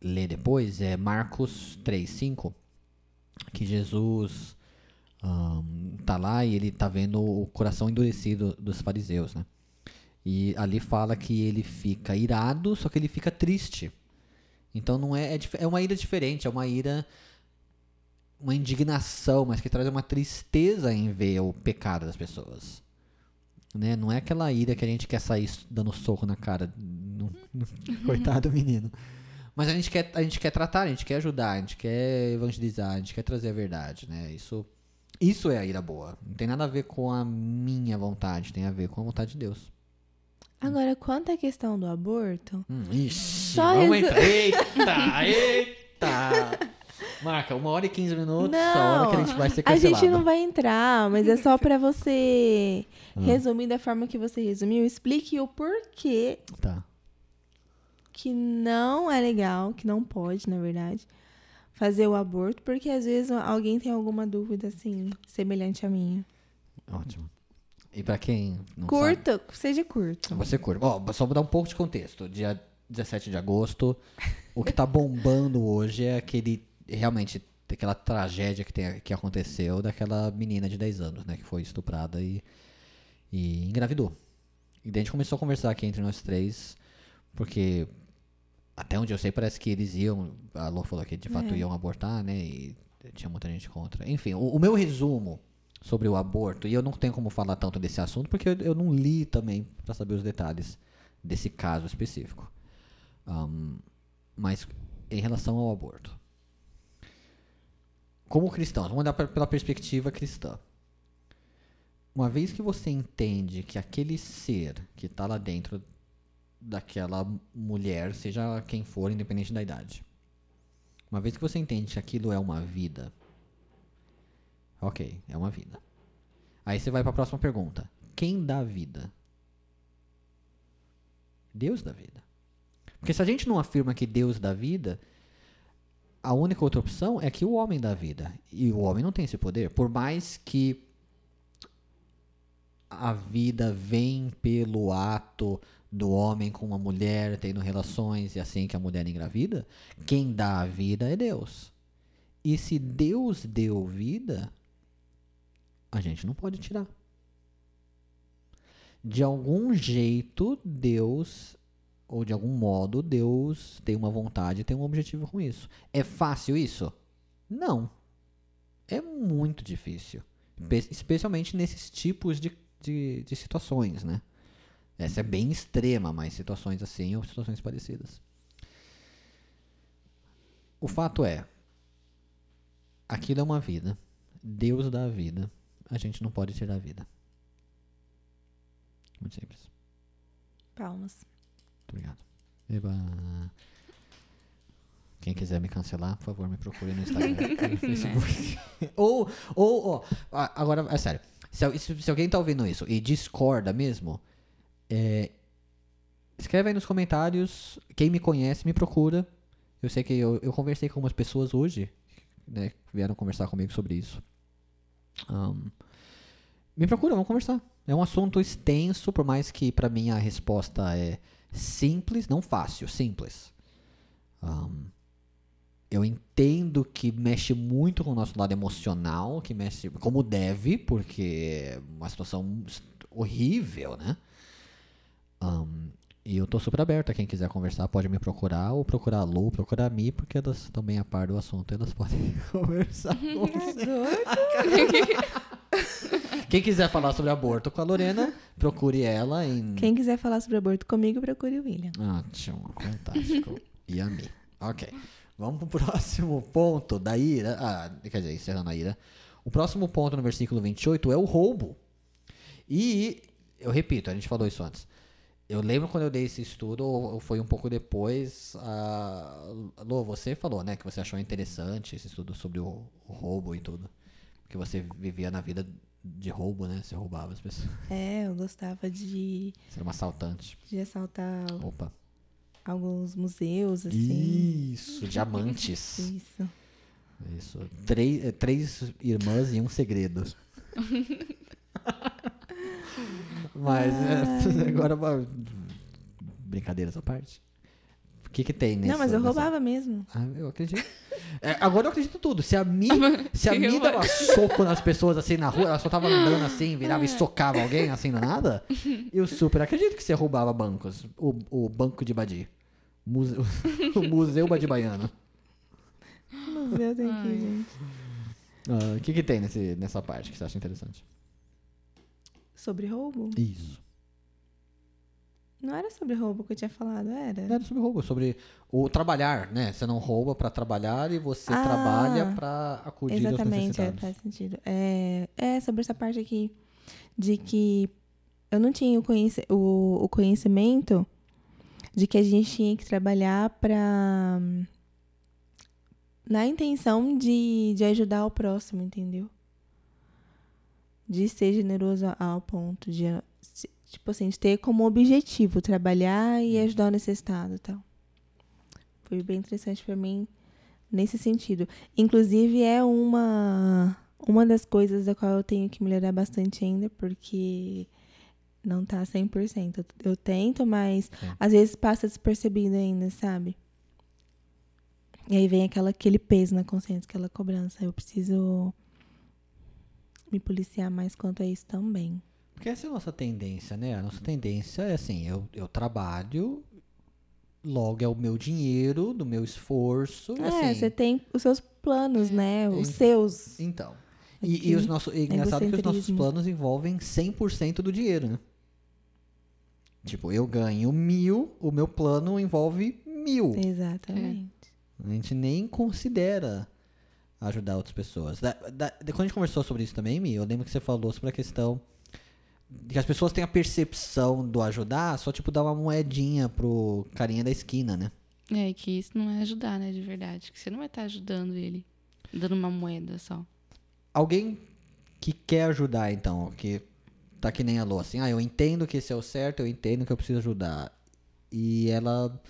ler depois, é Marcos 3:5, que Jesus ahn, tá lá e ele tá vendo o coração endurecido dos fariseus, né? E ali fala que ele fica irado, só que ele fica triste. Então não é, é, é uma ira diferente, é uma ira uma indignação, mas que traz uma tristeza em ver o pecado das pessoas. Né? Não é aquela ira que a gente quer sair dando soco na cara. no- no- coitado do menino. Mas a gente, quer, a gente quer tratar, a gente quer ajudar, a gente quer evangelizar, a gente quer trazer a verdade, né? Isso, isso é a ira boa. Não tem nada a ver com a minha vontade, tem a ver com a vontade de Deus. Agora, quanto à questão do aborto, Hum, ixi, Só vamos resu- entrar. Eita, eita! Marca, uma hora e quinze minutos, a hora que a gente vai ser a cancelado. gente não vai entrar, mas é só pra você Ah. resumir da forma que você resumiu. Explique o porquê Tá. que não é legal, que não pode, na verdade, fazer o aborto, porque às vezes alguém tem alguma dúvida assim, semelhante à minha. Ótimo. E pra quem não sabe... Curto, seja curto. Você curte. Ó, só vou dar um pouco de contexto. Dia 17 de agosto, o que tá bombando hoje é aquele. Realmente, aquela tragédia que, tem, que aconteceu daquela menina de 10 anos, né? Que foi estuprada e, e engravidou. E daí a gente começou a conversar aqui entre nós três, porque até onde eu sei, parece que eles iam. A Lô falou que de fato É. iam abortar, né? E tinha muita gente contra. Enfim, o, o meu resumo sobre o aborto, e eu não tenho como falar tanto desse assunto, porque eu, eu não li também para saber os detalhes desse caso específico. Ahn, mas em relação ao aborto. Como cristãos, vamos olhar pe- pela perspectiva cristã. Uma vez que você entende que aquele ser que está lá dentro daquela mulher, seja quem for, independente da idade. Uma vez que você entende que aquilo é uma vida, ok, é uma vida. Aí você vai para a próxima pergunta: quem dá vida? Deus dá vida. Porque se a gente não afirma que Deus dá vida, a única outra opção é que o homem dá vida. E o homem não tem esse poder. Por mais que a vida vem pelo ato do homem com uma mulher tendo relações e assim que a mulher engravida, quem dá a vida é Deus. E se Deus deu vida, a gente não pode tirar. De algum jeito, Deus, ou de algum modo, Deus tem uma vontade, tem um objetivo com isso. É fácil isso? Não. É muito difícil. Pe- Especialmente nesses tipos de, de, de situações, né? Essa é bem extrema, mas situações assim ou situações parecidas. O fato é, aquilo é uma vida. Deus dá a vida. A gente não pode tirar a vida. Muito simples. Palmas. Obrigado. Eba. Quem quiser me cancelar, por favor, me procure no Instagram no Facebook. ou, ou, agora, é sério. Se, se- se alguém tá ouvindo isso e discorda mesmo, é, escreve aí nos comentários. Quem me conhece, me procura. Eu sei que eu, eu conversei com umas pessoas hoje, né, que vieram conversar comigo sobre isso. Ahn, me procura, vamos conversar. É um assunto extenso, por mais que pra mim a resposta é simples, não fácil, simples. Ahn, eu entendo que mexe muito com o nosso lado emocional, que mexe como deve, porque é uma situação horrível, né? Ahn, e eu tô super aberto a quem quiser conversar, pode me procurar, ou procurar a Lu, procurar a Mi, porque elas estão bem a par do assunto, elas podem conversar com você. Quem quiser falar sobre aborto com a Lorena, procure ela em. Quem quiser falar sobre aborto comigo, procure o William. Ótimo, fantástico. e a Mi. Ok. Vamos pro próximo ponto da ira. Ah, quer dizer, encerrando a ira. O próximo ponto no versículo 28 é o roubo. E, eu repito, a gente falou isso antes. Eu lembro quando eu dei esse estudo, ou ou foi um pouco depois. A... Lô, você falou, né, que você achou interessante esse estudo sobre o, o roubo e tudo. Que você vivia na vida de roubo, né? Você roubava as pessoas. É, eu gostava de, Você era uma assaltante. de assaltar Opa. alguns museus, assim. Isso, diamantes. Isso. Isso. Três, eh, três irmãs e um segredo. Mas eh, agora uma- brincadeiras à parte. O que que tem nessa? Não, mas eu nessa- roubava mesmo. Ah, eu acredito. É, agora eu acredito tudo. Se a Mi, se a Mi dava soco nas pessoas assim na rua, ela só tava andando assim, virava e socava alguém assim do nada, eu super acredito que você roubava bancos. O, o banco de Badi. Muse- o Museu Badi Baiano. Museu tem aqui, gente. Ah, O que, que tem nesse, nessa parte que você acha interessante? Sobre roubo? Isso. Não era sobre roubo que eu tinha falado, era? Não era sobre roubo, sobre o trabalhar, né? Você não rouba pra trabalhar e você Ah, trabalha pra acudir aos Exatamente, é, faz sentido. É, é sobre essa parte aqui de que eu não tinha o, conhece, o, o conhecimento de que a gente tinha que trabalhar para na intenção de, de ajudar o próximo, entendeu? De ser generoso ao ponto de tipo assim, de ter como objetivo trabalhar e ajudar o necessitado, e tal. Foi bem interessante para mim nesse sentido. Inclusive, é uma, uma das coisas da qual eu tenho que melhorar bastante ainda, porque não tá 100%. Eu, tento, mas Sim. às vezes passa despercebido ainda, sabe? E aí vem aquela, aquele peso na consciência, aquela cobrança. Eu preciso me policiar mais quanto a isso também. Porque essa é a nossa tendência, né? A nossa tendência é assim, eu, eu trabalho, logo é o meu dinheiro, do meu esforço. É, assim, você tem os seus planos, né? Os Em- seus. Então. E, e os nossos, e engraçado que os nossos planos envolvem 100% do dinheiro, né? Tipo, eu ganho mil, o meu plano envolve mil. Exatamente. A gente nem considera ajudar outras pessoas. Da- da- de- quando a gente conversou sobre isso também, Mi, eu lembro que você falou sobre a questão que as pessoas têm a percepção do ajudar, só tipo dar uma moedinha pro carinha da esquina, né? É, e que isso não é ajudar, né, de verdade. Que você não vai estar ajudando ele, dando uma moeda só. Alguém que quer ajudar, então, que tá que nem a Lô, assim, ah, eu entendo que esse é o certo, eu entendo que eu preciso ajudar. E ela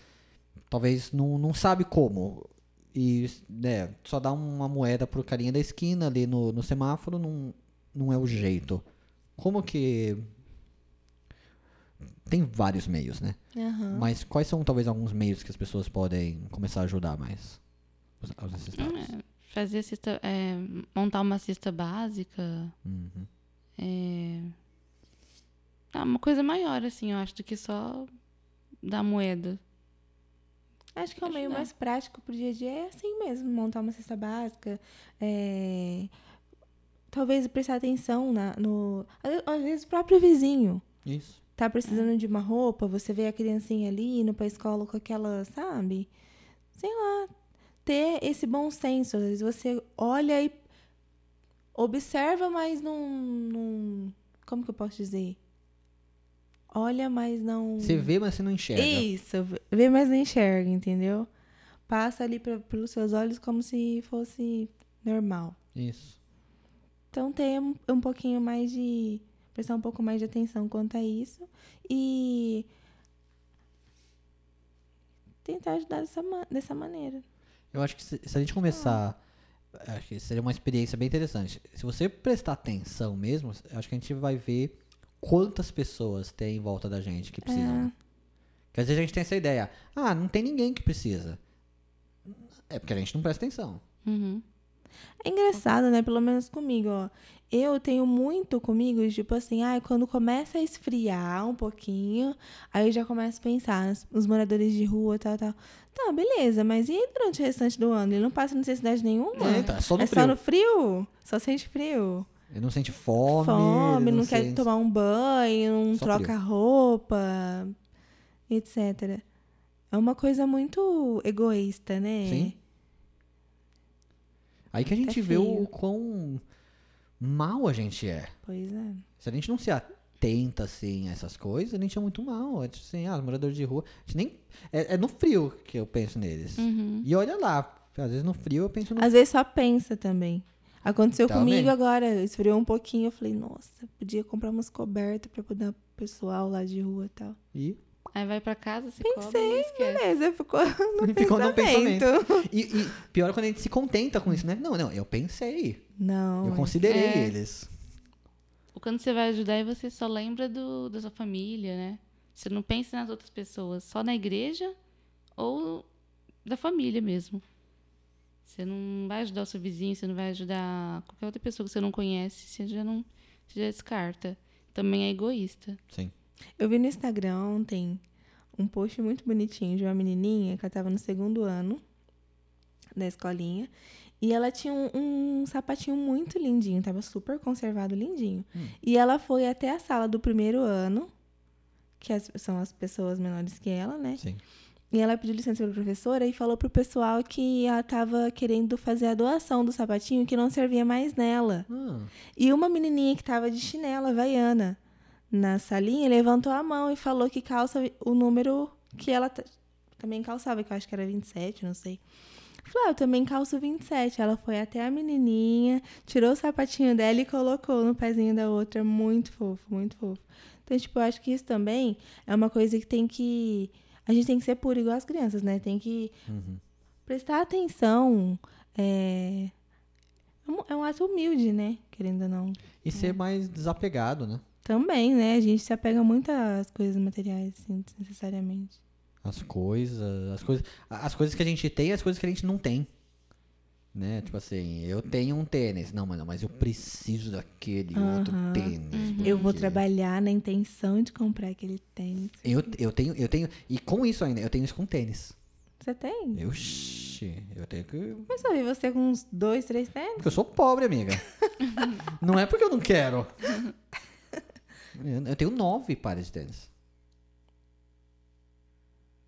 talvez não, não sabe como. E né, só dá uma moeda pro carinha da esquina ali no, no semáforo não, não é o jeito. Como que. Tem vários meios, né? Aham. Mas quais são talvez alguns meios que as pessoas podem começar a ajudar mais? Os, os necessitados. É, fazer cesta, é, montar uma cesta básica. Uhum. É, ah, uma coisa maior, assim, eu acho, do que só dar moeda. Acho que é o meio mais prático pro dia a dia é assim mesmo, montar uma cesta básica. é, Talvez prestar atenção na, no. às- vezes o próprio vizinho Isso. tá precisando de uma roupa, você vê a criancinha ali indo pra escola com aquela, sabe? Sei lá. Ter esse bom senso. Às vezes você olha e observa, mas não. não como que eu posso dizer? Olha, mas não. Você vê, mas você não enxerga. Isso, vê, mas não enxerga, entendeu? Passa ali pra- pelos seus olhos como se fosse normal. Isso. Então, ter um, um pouquinho mais de. prestar um pouco mais de atenção quanto a isso. E. tentar ajudar dessa, dessa maneira. Eu acho que se, se a gente começar. Acho que seria uma experiência bem interessante. Se você prestar atenção mesmo, acho que a gente vai ver quantas pessoas tem em volta da gente que precisam. É. Porque às vezes a gente tem essa ideia. Ah, não tem ninguém que precisa. É porque a gente não presta atenção. Uhum. É engraçado, né? Pelo menos comigo, ó. Eu tenho muito comigo, tipo assim, ai, quando começa a esfriar um pouquinho, aí eu já começo a pensar nos, nos moradores de rua, tal, tal. Tá, beleza, mas e durante o restante do ano? Ele não passa necessidade nenhuma? É, tá, só no é frio. só no frio? Só sente frio. Ele não sente fome. Fome, ele não, quer sente- tomar um banho, não Só troca frio. roupa, etc. É uma coisa muito egoísta, né? Sim. Aí que a gente É vê o quão mal a gente é. Pois é. Se a gente não se atenta, assim, a essas coisas, a gente é muito mal. É tipo assim, ah, os moradores de rua. A gente nem... é, é no frio que eu penso neles. Uhum. E olha lá, às vezes no frio eu penso no. Às vezes só pensa também. Aconteceu Também. comigo agora, esfriou um pouquinho, eu falei, nossa, podia comprar umas cobertas pra poder pessoal lá de rua e tal. E, Aí vai pra casa, se cobre e esquece. Beleza, ficou no Ficou no pensamento. e, e pior é quando a gente se contenta com isso, né? Não, não, eu pensei. Não, eu considerei É. eles. Quando você vai ajudar e você só lembra do, da sua família, né? Você não pensa nas outras pessoas, só na igreja ou da família mesmo. Você não vai ajudar o seu vizinho, você não vai ajudar qualquer outra pessoa que você não conhece, você já não você já descarta. Também é egoísta. Sim. Eu vi no Instagram ontem um post muito bonitinho de uma menininha que ela tava no segundo ano da escolinha. E ela tinha um, um sapatinho muito lindinho, tava super conservado, lindinho. Hum. E ela foi até a sala do primeiro ano, que as- são as pessoas menores que ela, né? Sim. E ela pediu licença pra professora e falou pro pessoal que ela tava querendo fazer a doação do sapatinho que não servia mais nela. Ah, E uma menininha que tava de chinela havaiana na salinha levantou a mão e falou que calça o número que ela também calçava, que eu acho que era 27, não sei. Falou, ah, eu também calço 27. Ela foi até a menininha, tirou o sapatinho dela e colocou no pezinho da outra. Muito fofo, muito fofo. Então, tipo, eu acho que isso também é uma coisa que tem que. A gente tem que ser puro igual as crianças, né? Tem que uhum. prestar atenção. é, É um, é ato humilde, né? Querendo ou não. E ser mais desapegado, né? Também, né? A gente se apega muito às coisas materiais, assim, necessariamente. As coisas, as coisas, as coisas que a gente tem e as coisas que a gente não tem. Né? Tipo assim, eu tenho um tênis. Não, mano, mas eu preciso daquele outro Aham. tênis. Eu vou porque trabalhar na intenção de comprar aquele tênis. Eu, eu tenho, eu tenho. E com isso ainda, eu tenho isso com tênis. Você tem? Eu, eu tenho que. Mas eu vi você com uns dois, três tênis. Porque eu sou pobre, amiga. não é porque eu não quero. Eu- tenho nove pares de tênis.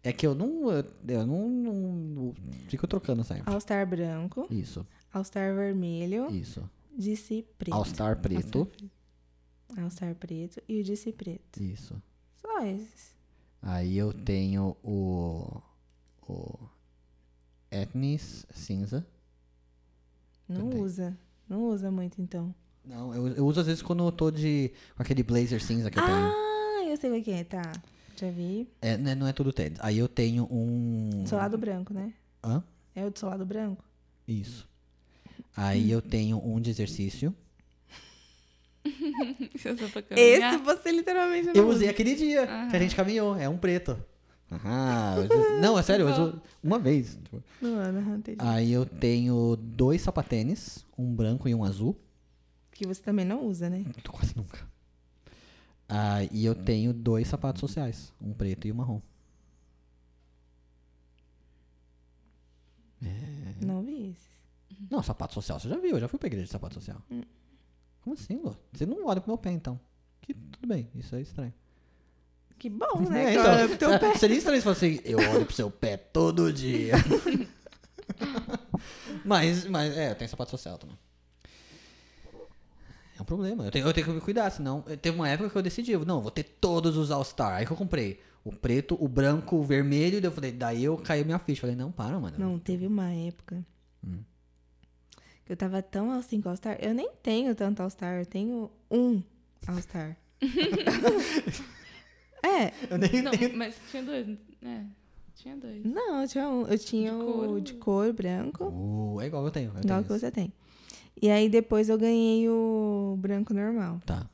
É que eu não. Eu, eu não, não- Fico trocando sempre. All-Star branco, Isso, All-Star vermelho, isso. DC preto. All-Star preto. All-Star preto e o DC preto. Isso. Só esses. Aí eu tenho o. O. Etnis cinza. Não Também. usa. Não usa muito, então. Não, eu, eu uso às vezes quando eu tô de. com aquele blazer cinza que eu tenho. Ah, eu sei qual que é, tá. Já vi. É, né, não é tudo tênis. Aí eu tenho um. Solado branco, né? Hã? É o de solado branco? Isso. Aí eu tenho um de exercício. Caminhar. Esse você literalmente não Eu usei aquele dia que a gente caminhou. É um preto. Ah, não, é sério, eu uso uma vez. tipo. Não entendi. Aí eu tenho dois sapatênis, um branco e um azul. Que você também não usa, né? Quase nunca. Ah, e eu tenho dois sapatos sociais, um preto e um marrom. É. Não vi esses. Não, sapato social você já viu, eu já fui pra igreja de sapato social. Como assim, Lu? Você não olha pro meu pé, então. Que tudo bem, isso é estranho. Que bom, né? É, então, olha pro teu pé. Seria estranho se fosse assim, eu olho pro seu pé todo dia. mas, mas, é, eu tenho sapato social também. Um problema. Eu tenho, eu tenho que me cuidar, senão. Teve uma época que eu decidi, eu, não, vou ter todos os All-Star. Aí que eu comprei o preto, o branco, o vermelho. Daí eu falei, daí eu caiu minha ficha. Falei, não, para, mano. Não, teve uma época Hum. que eu tava tão assim com All-Star. Eu nem tenho tanto All-Star, eu tenho um All-Star. é, Eu nem, Não, nem- mas tinha dois, né? Tinha dois. não, eu tinha um. Eu tinha De o couro. de cor branco, Uh, é igual eu tenho. Eu igual tenho que esse. você tem. E aí depois eu ganhei o branco normal. Tá.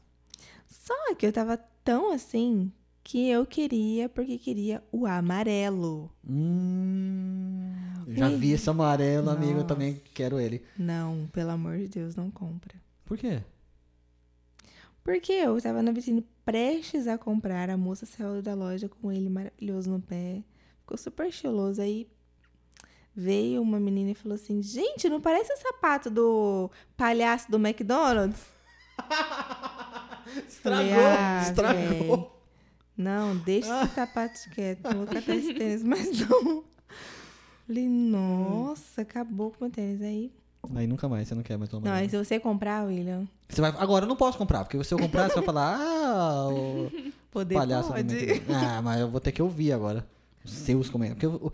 Só que eu tava tão assim que eu queria, porque queria o amarelo. Hum, eu já Ui. vi esse amarelo, amigo. Eu Nossa. também quero ele. Não, pelo amor de Deus, não compra. Por quê? Porque eu tava na vitrine prestes a comprar, a moça saiu da loja com ele maravilhoso no pé. Ficou super estiloso. Aí veio uma menina e falou assim: Gente, não parece o sapato do palhaço do McDonald's? Falei, "Ah, véi, Não, deixa esse sapato quieto. Vou catar esse tênis, mas não. Falei, nossa, acabou com o meu tênis. Aí. Aí nunca mais, você não quer mais o Não, aí se você comprar, William, Você vai, agora eu não posso comprar, porque se eu comprar, você vai falar, ah, o poder palhaço do pode. McDonald's. Ah, mas eu vou ter que ouvir agora os seus comentários. Porque o-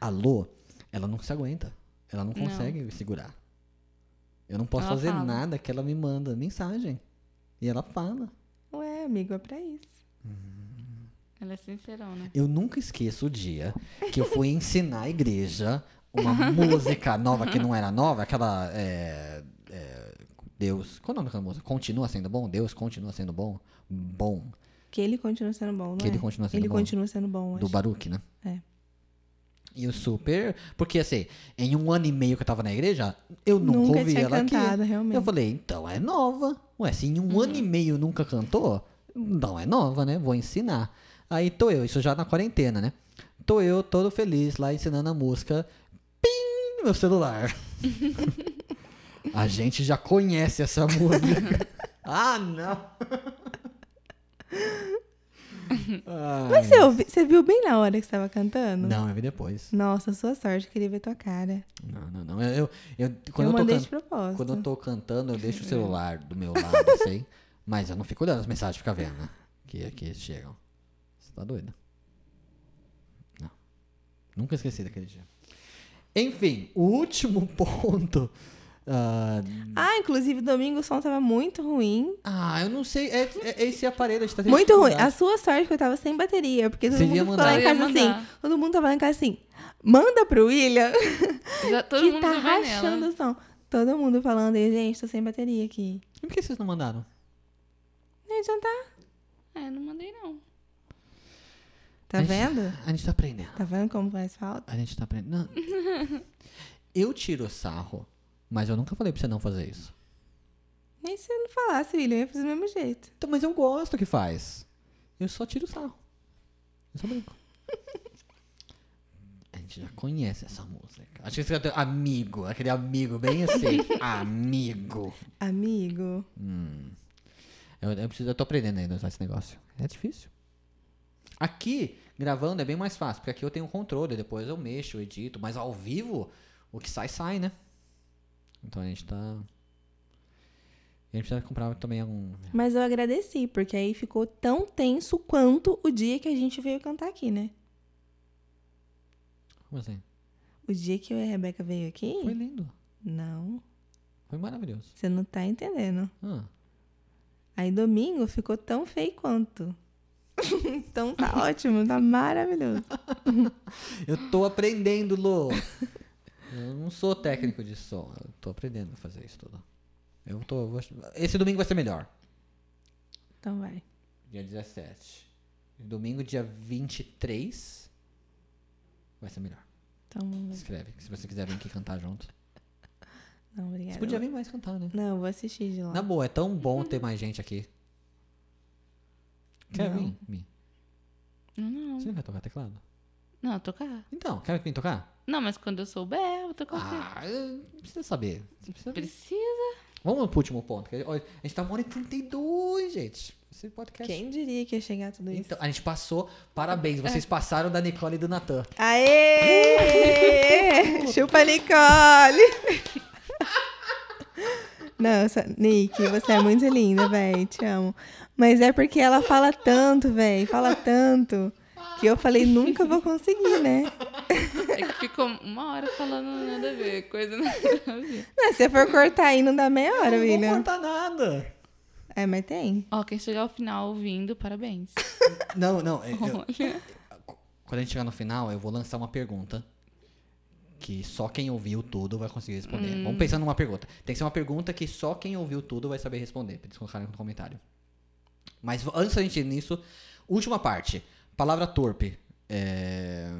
a Lô, ela não se aguenta. Ela não Não. consegue segurar. Eu não posso Ela fazer fala. nada que ela me manda mensagem. E ela fala. Ué, amigo, é pra isso. Ela é sincerona. Eu nunca esqueço o dia que eu fui ensinar a igreja uma música nova que não era nova, aquela. é, é, Deus. Qual é o nome daquela música? Continua sendo bom? Deus continua sendo bom? Bom. Que ele continua sendo bom, não Que é? ele continua sendo Ele bom. continua sendo bom, Do acho. Baruch, né? É. E o super. Porque assim, em um ano e meio que eu tava na igreja, eu nunca, Nunca ouvi tinha ela cantado, aqui. realmente. Eu falei, então é nova. Ué, se em um ano e meio nunca cantou, não é nova, né? Vou ensinar. Aí tô eu, isso já na quarentena, né? Tô eu todo feliz lá ensinando a música. Pim! No meu celular. a gente já conhece essa música. ah, não! Mas você, ouvi- você viu bem na hora que você tava cantando? Não, eu vi depois. Nossa, sua sorte, queria ver tua cara. Não, não, não. Eu, eu, eu- quando, eu eu tô mandei de propósito. quando eu tô cantando, eu deixo o celular do meu lado, sei. Mas eu não fico olhando as mensagens, fica vendo, né? Que aqui chegam. Você tá doido? Não. Nunca esqueci daquele dia. Enfim, o último ponto. Ah, Ah, inclusive, domingo o som tava muito ruim. ah, eu não sei. É, é esse aparelho, a gente tá tendo Muito ruim. A sua sorte que eu tava sem bateria. Porque todo Você mundo ficou mandar. lá em casa assim. Todo mundo tava lá em casa assim. Manda pro William Já todo que mundo tá rachando o som. Todo mundo falando, e gente, tô sem bateria aqui. E por que vocês não mandaram? Nem adiantar. É, não mandei não. Tá A gente- vendo? A gente tá aprendendo. Tá vendo como faz falta? A gente tá aprendendo. Eu tiro sarro, mas eu nunca falei pra você não fazer isso. Nem se eu não falasse, William, eu ia fazer do mesmo jeito. Então, mas eu gosto que faz. Eu só tiro sarro. Eu só brinco. A gente já conhece essa música. Acho que você vai ter amigo, aquele amigo bem assim. amigo. Amigo. Hum. Eu, eu preciso, eu tô aprendendo ainda a usar esse negócio. É difícil. Aqui, gravando é bem mais fácil, porque aqui eu tenho um controle, depois eu mexo, eu edito, mas ao vivo, o que sai, sai, né? Então a gente tá. A gente precisa comprar também algum. Mas eu agradeci, porque aí ficou tão tenso quanto o dia que a gente veio cantar aqui, né? Como assim? O dia que eu e a Rebeca veio aqui? Foi lindo. Não, Foi maravilhoso. você não tá entendendo. Ah, Aí domingo ficou tão feio quanto. então tá ótimo, tá maravilhoso. eu tô aprendendo, Lô. Eu não sou técnico de som. Eu tô aprendendo a fazer isso tudo. Eu tô. vou- Esse domingo vai ser melhor. Então vai. Dia 17. Domingo, dia 23. Vai ser melhor. Então vamos ver. Escreve. Se você quiser vir aqui cantar junto. Não, obrigada. Você podia vir mais cantar, né? Não, eu vou assistir de lá. Na boa, é tão bom ter mais gente aqui. Quer Não. vir? Mi? Não, não. Você não vai tocar teclado? Não, tocar. Então, quer vir tocar? Não, mas quando eu souber, eu vou tocar o quê? Ah, eu- precisa saber. Precisa. Precisa. Vamos pro último ponto. que, olha, A gente tá uma hora e 32, gente. Esse podcast. Quem diria que ia chegar a tudo isso? Então, a gente passou. Parabéns, vocês passaram da Nicole e do Natan. Aê! Chupa, Nicole! Nossa, Nick, você é muito linda, véi. Te amo. Mas é porque ela fala tanto, véi. Fala tanto. Que eu falei, nunca vou conseguir, né? É que ficou uma hora falando nada a ver, coisa nada a ver. Não, se você for cortar aí, não dá meia hora, não vou cortar nada. É, mas tem. Ó, quem chegar ao final ouvindo, parabéns. Não, não. eu- eu- quando a gente chegar no final, eu vou lançar uma pergunta. Que só quem ouviu tudo vai conseguir responder. Hum. Vamos pensar numa pergunta. Tem que ser uma pergunta que só quem ouviu tudo vai saber responder. Pra eles colocarem no comentário. Mas antes da gente ir nisso, última parte. Palavra torpe. É...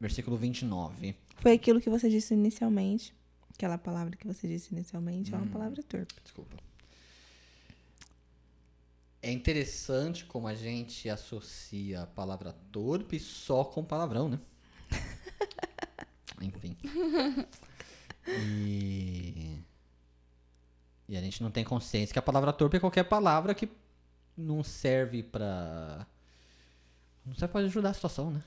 Versículo 29. Foi aquilo que você disse inicialmente. Aquela palavra que você disse inicialmente é uma palavra torpe. Desculpa. É interessante como a gente associa a palavra torpe só com palavrão, né? Enfim. E... e a gente não tem consciência que a palavra torpe é qualquer palavra que não serve pra. Não serve pra ajudar a situação, né?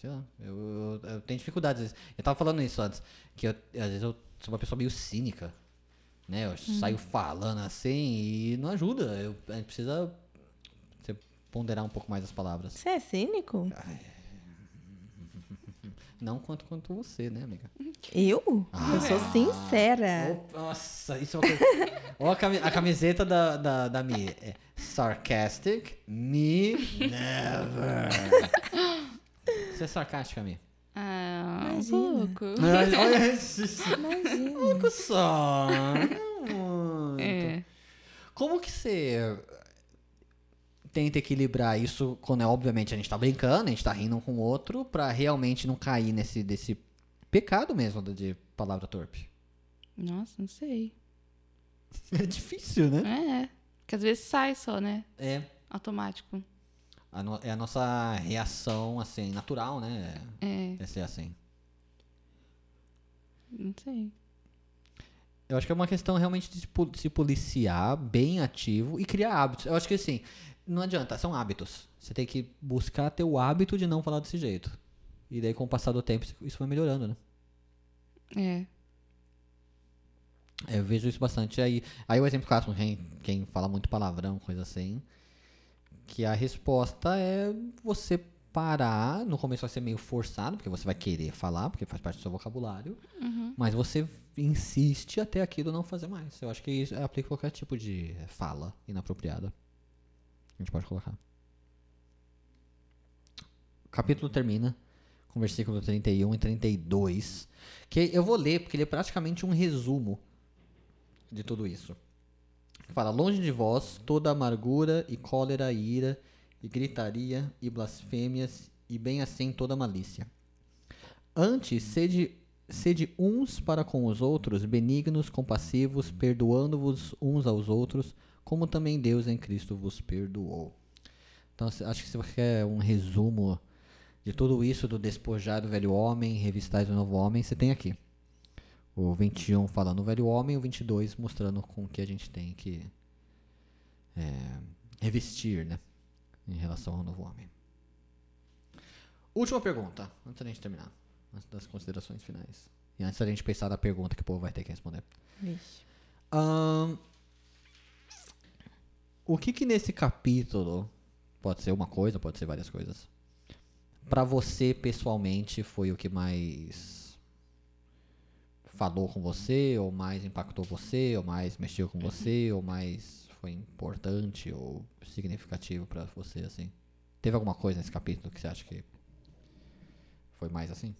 Sei lá. Eu, eu, eu tenho dificuldades. às vezes. Eu tava falando isso antes. Que eu, às vezes eu sou uma pessoa meio cínica. Né? Eu saio falando assim e não ajuda. Eu, a gente precisa ponderar um pouco mais as palavras. Você é cínico? Não quanto quanto você, né, amiga? Eu? eu sou sincera. Nossa, isso é uma coisa. A, cami- a camiseta da, da, da Mi. É sarcastic, me never. Você é sarcástica, Mi? Ah, um Imagina. pouco. Olha isso. Imagina. pouco só. É. Como que você tenta equilibrar isso quando é obviamente a gente tá brincando, a gente tá rindo um com o outro, pra realmente não cair nesse desse pecado mesmo de palavra torpe? Nossa, não sei. É difícil, né? É. Que às vezes sai só, né? É. Automático. A no- é a nossa reação, assim, natural, né? É, É ser assim. não sei. Eu acho que é uma questão realmente de se policiar bem ativo e criar hábitos. Eu acho que assim, não adianta, são hábitos. Você tem que buscar ter o hábito de não falar desse jeito. E daí, com o passar do tempo, isso- vai melhorando, né? É. Eu vejo isso bastante. Aí, aí o exemplo clássico, quem, quem fala muito palavrão, coisa assim, que a resposta é você parar. No começo vai ser meio forçado, porque você vai querer falar, porque faz parte do seu vocabulário. Mas você insiste até aquilo não fazer mais. Eu acho que isso aplica qualquer tipo de fala inapropriada. A gente pode colocar. O capítulo termina com versículo 31 e 32. Que eu vou ler, porque ele é praticamente um resumo de tudo isso. Fala: Longe de vós toda amargura e cólera e ira e gritaria e blasfêmias e bem assim toda malícia. Antes, sede, sede uns para com os outros, benignos, compassivos, perdoando-vos uns aos outros, como também Deus em Cristo vos perdoou. Então, acho que se você quer um resumo de tudo isso, do despojar do velho homem, revistais do novo homem, você tem aqui. O 21 falando do velho homem, o 22 mostrando com que a gente tem que é, revestir, né? Em relação ao novo homem. Última pergunta, antes da gente terminar. Antes das considerações finais. E antes da gente pensar na pergunta que o povo vai ter que responder. Vixe. Ahn, o que que nesse capítulo pode ser uma coisa, pode ser várias coisas. Pra você pessoalmente foi o que mais falou com você, ou mais impactou você, ou mais mexeu com você, ou mais foi importante ou significativo pra você assim? Teve alguma coisa nesse capítulo que você acha que foi mais assim?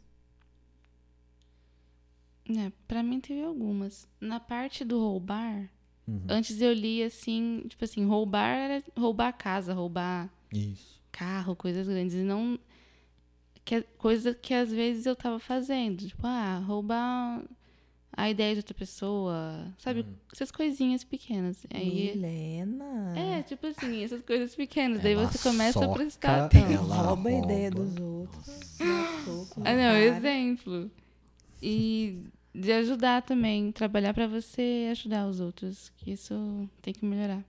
É, pra mim teve algumas. Na parte do roubar, Uhum. antes eu li assim, tipo assim, roubar era roubar casa, roubar Isso. carro, coisas grandes. E não. Que, coisa que às vezes eu tava fazendo. Tipo, ah, roubar a ideia de outra pessoa. Sabe? Uhum. Essas coisinhas pequenas. Aí. Milena. É, tipo assim, essas coisas pequenas. Ela Daí você começa a prestar atenção. ela rouba a ideia dos outros. na Ah, não, cara. exemplo. E de ajudar também, trabalhar pra você ajudar os outros, que isso tem que melhorar.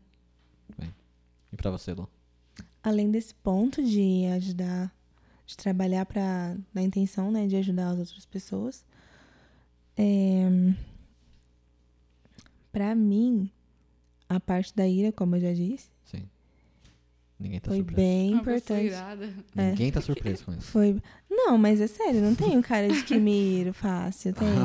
E pra você, Lu? Além desse ponto de ajudar, de trabalhar para na intenção, né, de ajudar as outras pessoas, é, para mim, a parte da ira, como eu já disse. Ninguém tá foi surpreso. bem pessoa importante. é. Ninguém tá surpreso com isso. Foi. Não, mas é sério, não tenho cara de que me iro fácil, tenho.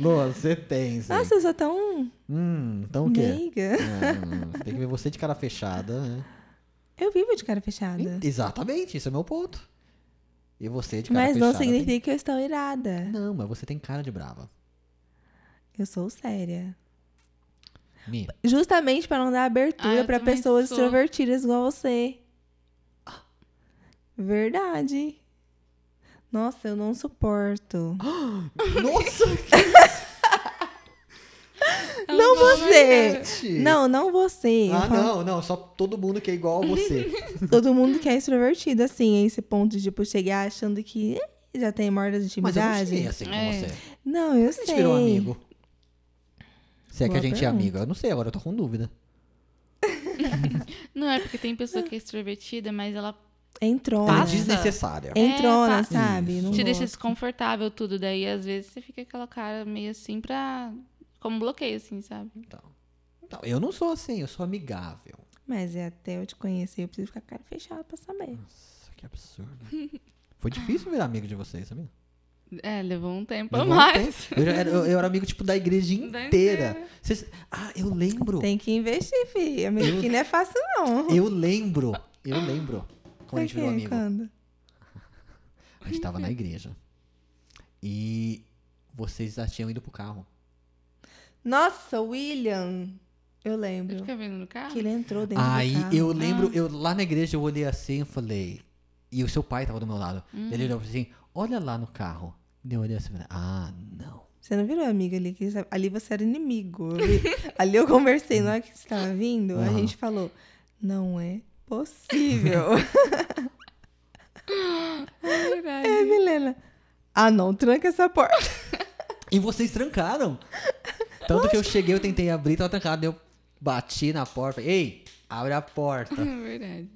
Lua, você tem, sim. Nossa, eu sou tão Hum, então o quê? meiga. É, você tem que ver você de cara fechada, né? Eu vivo de cara fechada. Exatamente, esse é o meu ponto. E você de cara Mas fechada. não significa que eu estou irada. tem- Não, mas você tem cara de brava. Eu sou séria. Mi, Justamente para não dar Ah, abertura eu para pessoas sou. extrovertidas igual você. Verdade. Nossa, eu não suporto. Nossa! não você! gente! Não, não você. Ah, falo- não, não, só todo mundo que é igual a você. Todo mundo que é extrovertido, assim, a esse ponto de, tipo, chegar achando que já tem morda de Mas eu não intimidade. cheguei assim com É. você. Não, eu A gente sei. virou amigo. Se é que a Boa gente é pergunta. amigo. Eu não sei, agora eu tô com dúvida. Não é porque tem pessoa que é extrovertida, mas ela Entrona. É desnecessária. Entrona, passa. sabe? Te deixa gosto. desconfortável tudo. Daí, às vezes, você fica aquela cara meio assim pra. Como bloqueio, assim, sabe? Então, então, eu não sou assim, eu sou amigável. Mas é até eu te conhecer, eu preciso ficar com a cara fechada pra saber. Nossa, que absurdo. Foi difícil virar amigo de vocês, sabia? É, levou um tempo a Levou um mais. Eu, era, eu, eu era amigo, tipo, da igreja Da inteira. Vocês- ah, eu lembro. Tem que investir, filha. Amigo Eu- que não é fácil, não. Eu lembro. Eu lembro. Quando a gente virou amigo. Quando? A gente tava na igreja. E vocês já tinham ido pro carro. Nossa, William. Eu lembro. fica vendo no carro? Que ele entrou dentro Aí do carro. eu lembro, eu lá na igreja eu olhei assim e falei. E o seu pai tava do meu lado. Hum. Ele olhou assim: olha lá no carro. E eu olhei assim e falei: ah, não. Você não virou amiga ali, que ali você era inimigo. Ali, ali eu conversei, na hora que você tava vindo, a Aham. gente falou, não é possível. É verdade. é, Milena. Ah, não, tranca essa porta. E vocês trancaram. Tanto que eu cheguei, eu tentei abrir, tava trancado. Eu bati na porta. falei, Ei, abre a porta. É verdade.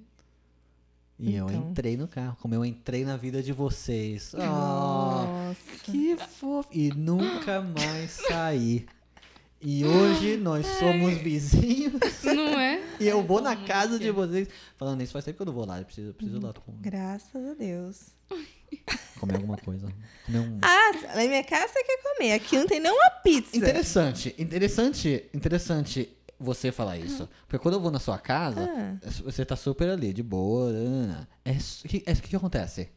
E eu Então. entrei no carro, como eu entrei na vida de vocês. Oh, Nossa. que fofo. E nunca mais saí. E hoje nós somos vizinhos. Não é? E eu vou na casa de vocês. Falando isso, faz tempo que eu não vou lá. Eu preciso, eu preciso ir lá com- Graças a Deus. comer alguma coisa. Comer um. Ah, na minha casa você quer comer. Aqui não tem nenhuma pizza. Interessante, interessante, interessante. Você falar isso. Porque quando eu vou na sua casa, Ah. você tá super ali, de boa. nanana. É o que, é, que que acontece?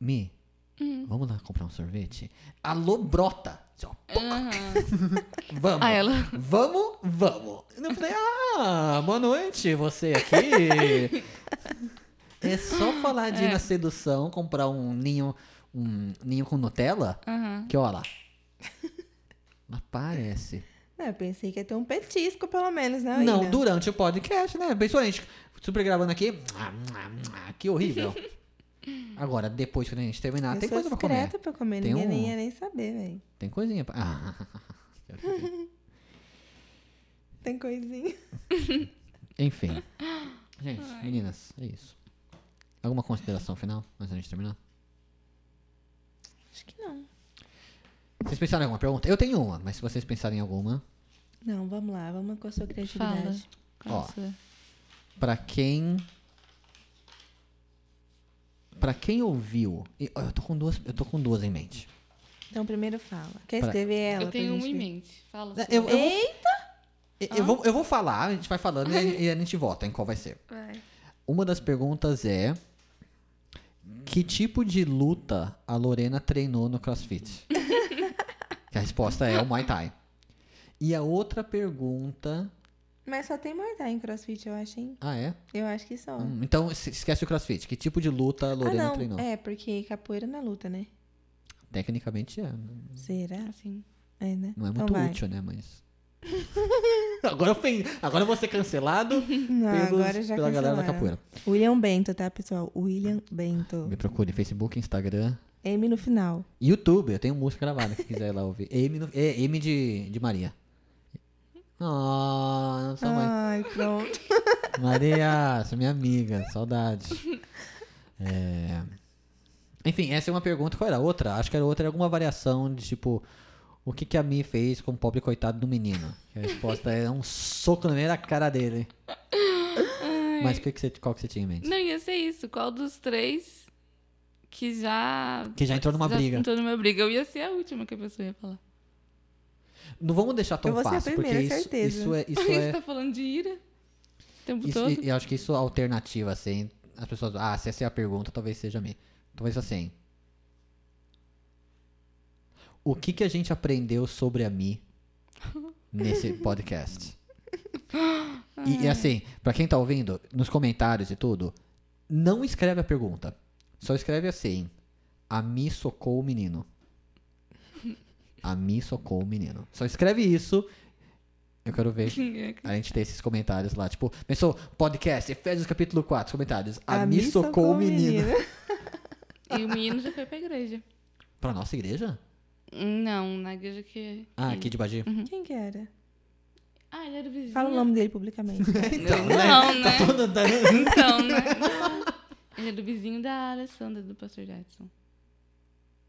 Mi, vamos lá comprar um sorvete? Alô, brota! Aham. Vamos! Ah, ela. Vamos, vamos! Eu falei, ah, boa noite, você aqui. é só falar de ir na sedução, comprar um ninho, um ninho com Nutella, Aham. que ó lá. Aparece. Não, eu pensei que ia ter um petisco, pelo menos, né? Não, Ina? durante o podcast, né? Pensou a gente super gravando aqui. Que horrível. Agora, depois que a gente terminar, Eu tem coisa pra comer. discreta pra comer, Tem ninguém um- nem ia nem saber, velho. Tem coisinha pra. Ah. Tem coisinha. Enfim. Gente, meninas, é isso. Alguma consideração final antes da gente terminar? Acho que não. Vocês pensaram em alguma pergunta? Eu tenho uma, mas se vocês pensarem em alguma, Não, vamos lá, vamos com a sua Fala. criatividade. Ó. Nossa. pra quem. Pra quem ouviu. ó, Eu tô com duas, eu tô com duas em mente. Então, primeiro fala. Quer Pra- escrever ela? Eu tenho uma em mente. Fala. É, Eu, eu, vou, Eita! eu, vou, eu vou falar, a gente vai falando e, e a gente vota em qual vai ser. Vai. Uma das perguntas é. Que tipo de luta a Lorena treinou no CrossFit? Que a resposta é o Muay Thai. E a outra pergunta. Mas só tem Muay Thai em CrossFit, eu acho, hein? Ah, é? Eu acho que só. Hum, então esquece o CrossFit. Que tipo de luta a ah, Lorena não. treinou? É, porque capoeira na luta, né? Tecnicamente é. Será? Assim. É, né? Não é Então muito vai. útil, né? Mas. agora, eu, agora eu vou ser cancelado Não, pelos- agora já pela galera da cancelaram. capoeira. William Bento, tá, pessoal? William Bento. Me procure Facebook, Instagram, M no final. YouTube. Eu tenho música gravada, se quiser ir lá ouvir. M, no- é, M de, de Maria. Ah, não sou mãe. Ai, pronto. Maria, é minha amiga, saudade. É, Enfim, essa é uma pergunta. Qual era a outra? Acho que era outra, era alguma variação de tipo. O que, que a Mi fez com o pobre coitado do menino? Que a resposta é um soco na meio da cara dele. Mas o que que você, qual que você tinha em mente? Não, ia ser isso. Qual dos três que já. Que já entrou numa já briga. entrou numa briga. Eu ia ser a última que a pessoa ia falar. Não vamos deixar tão Eu vou ser a fácil, primeira, porque isso, certeza. isso é. Isso Você é tá falando de ira? O tempo isso, todo? eu acho que isso é alternativa, assim. As pessoas. Ah, se essa é a pergunta, talvez seja a Mi. Talvez assim. O que, que a gente aprendeu sobre a Mi nesse podcast? E, e assim, pra quem tá ouvindo, nos comentários e tudo, não escreve a pergunta. Só escreve assim: A Mi socou o menino. A Mi socou o menino. Só escreve isso. Eu quero ver a gente ter esses comentários lá. Tipo, pensou, podcast, Efésios capítulo 4, comentários. A, Mi socou o menino. E o menino já foi pra igreja. Pra nossa igreja? Não, na igreja que. Ah, aqui de Bagi. Quem que era? Ah, ele era vizinho. Fala o nome dele publicamente. Então, Não, né? né? Tá todo dando- Então, né? Não. Ele é do vizinho da Alessandra, do pastor Jadson.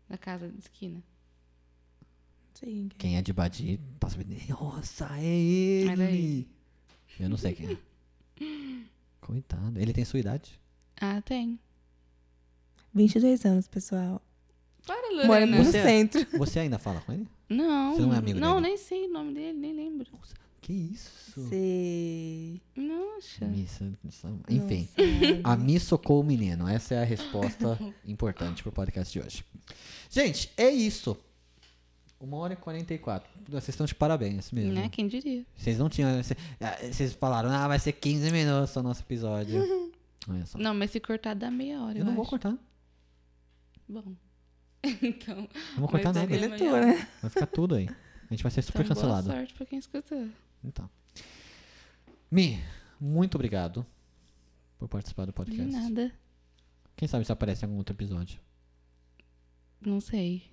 Da casa de esquina. Não quem que é. Quem é de Badi, tá sabendo. Nossa, é ele. Era ele. Eu não sei quem é. Coitado. Ele tem sua idade? Ah, tem. 22 anos, pessoal. Para, Mora Lorena. no Você- centro. Você ainda fala com ele? Não. Você não é amigo Não, dele? nem sei o nome dele, nem lembro. Que isso? Sei. Nossa. Missa, Enfim. Nossa. A Mi socou o menino. Essa é a resposta importante pro podcast de hoje. Gente, é isso. Uma hora e 44. Vocês estão de parabéns mesmo. Né? Quem diria? Vocês não tinham. ah, Vocês falaram, ah, vai ser 15 minutos o nosso episódio. Olha só. Não, mas se cortar dá meia hora. eu Eu, não vou acho. cortar. Bom. então. Não vou cortar Mas nada. é tua, né? Vai ficar tudo aí. A gente vai ser super então, cancelado. Boa sorte pra quem escutou. Então. Mi, muito obrigado por participar do De podcast. nada. Quem sabe se aparece em algum outro episódio. Não sei.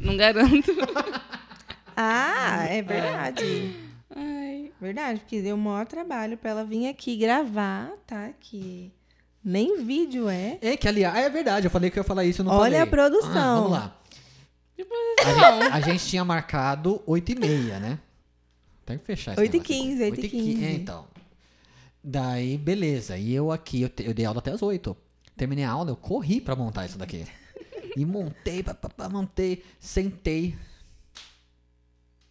Não garanto. Ah, é verdade. Ai. Verdade, porque deu o maior trabalho pra ela vir aqui gravar, tá? Que nem vídeo é. É, que aliás, é verdade, eu falei que eu ia falar isso, eu não Olha falei. a produção. Ah, vamos lá. A gente, a gente tinha marcado 8 e meia, né? Tem que fechar esse 8 e negócio. 15, 8 e 8 e 15. 15. É, então. Daí, beleza. E eu aqui, eu, te- eu dei aula até as 8. Terminei a aula, eu corri pra montar isso daqui. E montei, pá, pá, pá, montei, sentei.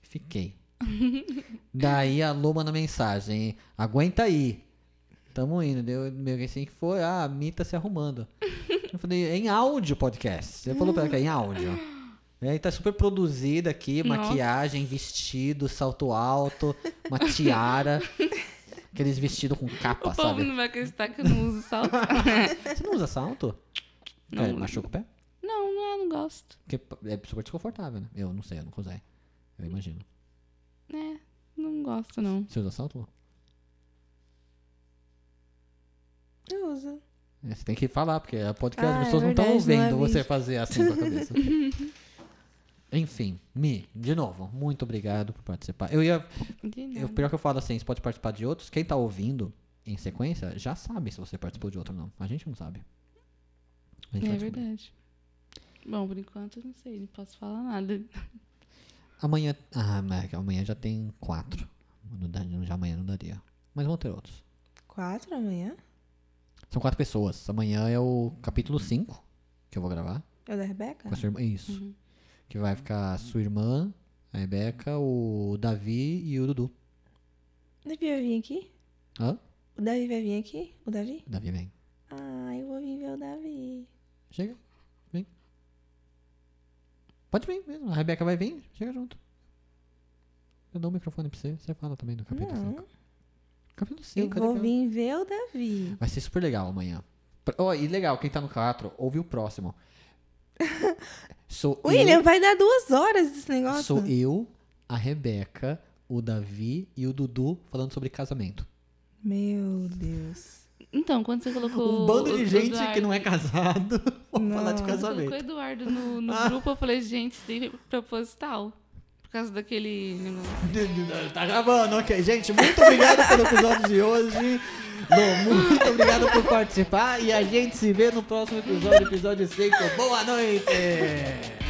Fiquei. Daí a Lô manda mensagem, aguenta aí. Tamo indo. Deu meio que assim que foi, ah, a Mi tá se arrumando. Eu falei, é em áudio podcast. Você falou pra ela que é em áudio. E aí tá super produzida aqui, Nossa. maquiagem, vestido, salto alto, uma tiara. Aqueles vestidos com capa, O povo sabe? não vai acreditar que eu não uso salto. Você não usa salto? Não. É, machuca o pé? não, não é, não gosto. Porque é super desconfortável, né? Eu não sei, eu nunca usei. Eu imagino. É, não gosto não. Você usa salto? Eu uso. É, Você tem que falar, porque a podcast Ah, as é pessoas não estão verdade, não é vendo você fazer assim com a cabeça. Enfim, Mi, de novo, muito obrigado por participar. Eu ia. Eu, pior que eu falo assim, você pode participar de outros. Quem tá ouvindo em sequência já sabe se você participou de outro ou não. A gente não sabe. Gente É verdade. Bom, por enquanto eu não sei, não posso falar nada. Amanhã. Ah, mas amanhã já tem quatro. Não dá- Já amanhã não daria. Mas vão ter outros. Quatro amanhã? São quatro pessoas. Amanhã é o capítulo 5 que eu vou gravar. É o da Rebeca? Com a sua irmã. Isso. Uhum. Que vai ficar sua irmã, a Rebeca, o Davi e o Dudu. O Davi vai vir aqui? Hã? O Davi vai vir aqui? O Davi? O Davi vem. Ah, eu vou vir ver o Davi. Chega. Vem. Pode vir mesmo. A Rebeca vai vir. Chega junto. Eu dou o microfone pra você. Você fala também do capítulo 5. Não, Capítulo eu 5, vou vir ver o Davi. Vai ser super legal amanhã. Ó, e legal, quem tá no 4, ouve o próximo. Sou William, vai dar duas horas desse eu, negócio. sou eu, a Rebeca, o Davi e o Dudu falando sobre casamento. Meu Deus. Então, quando você colocou. Um bando de gente Eduardo- que não é casado vamos falar de Não. Quando colocou o casamento. Eduardo no, no Ah. grupo, eu falei, gente, isso daí foi proposital. Por causa daquele negócio. Tá gravando, ok. Gente, muito obrigado pelo episódio de hoje. Muito obrigado por participar. E a gente se vê no próximo episódio, episódio 5. Boa noite!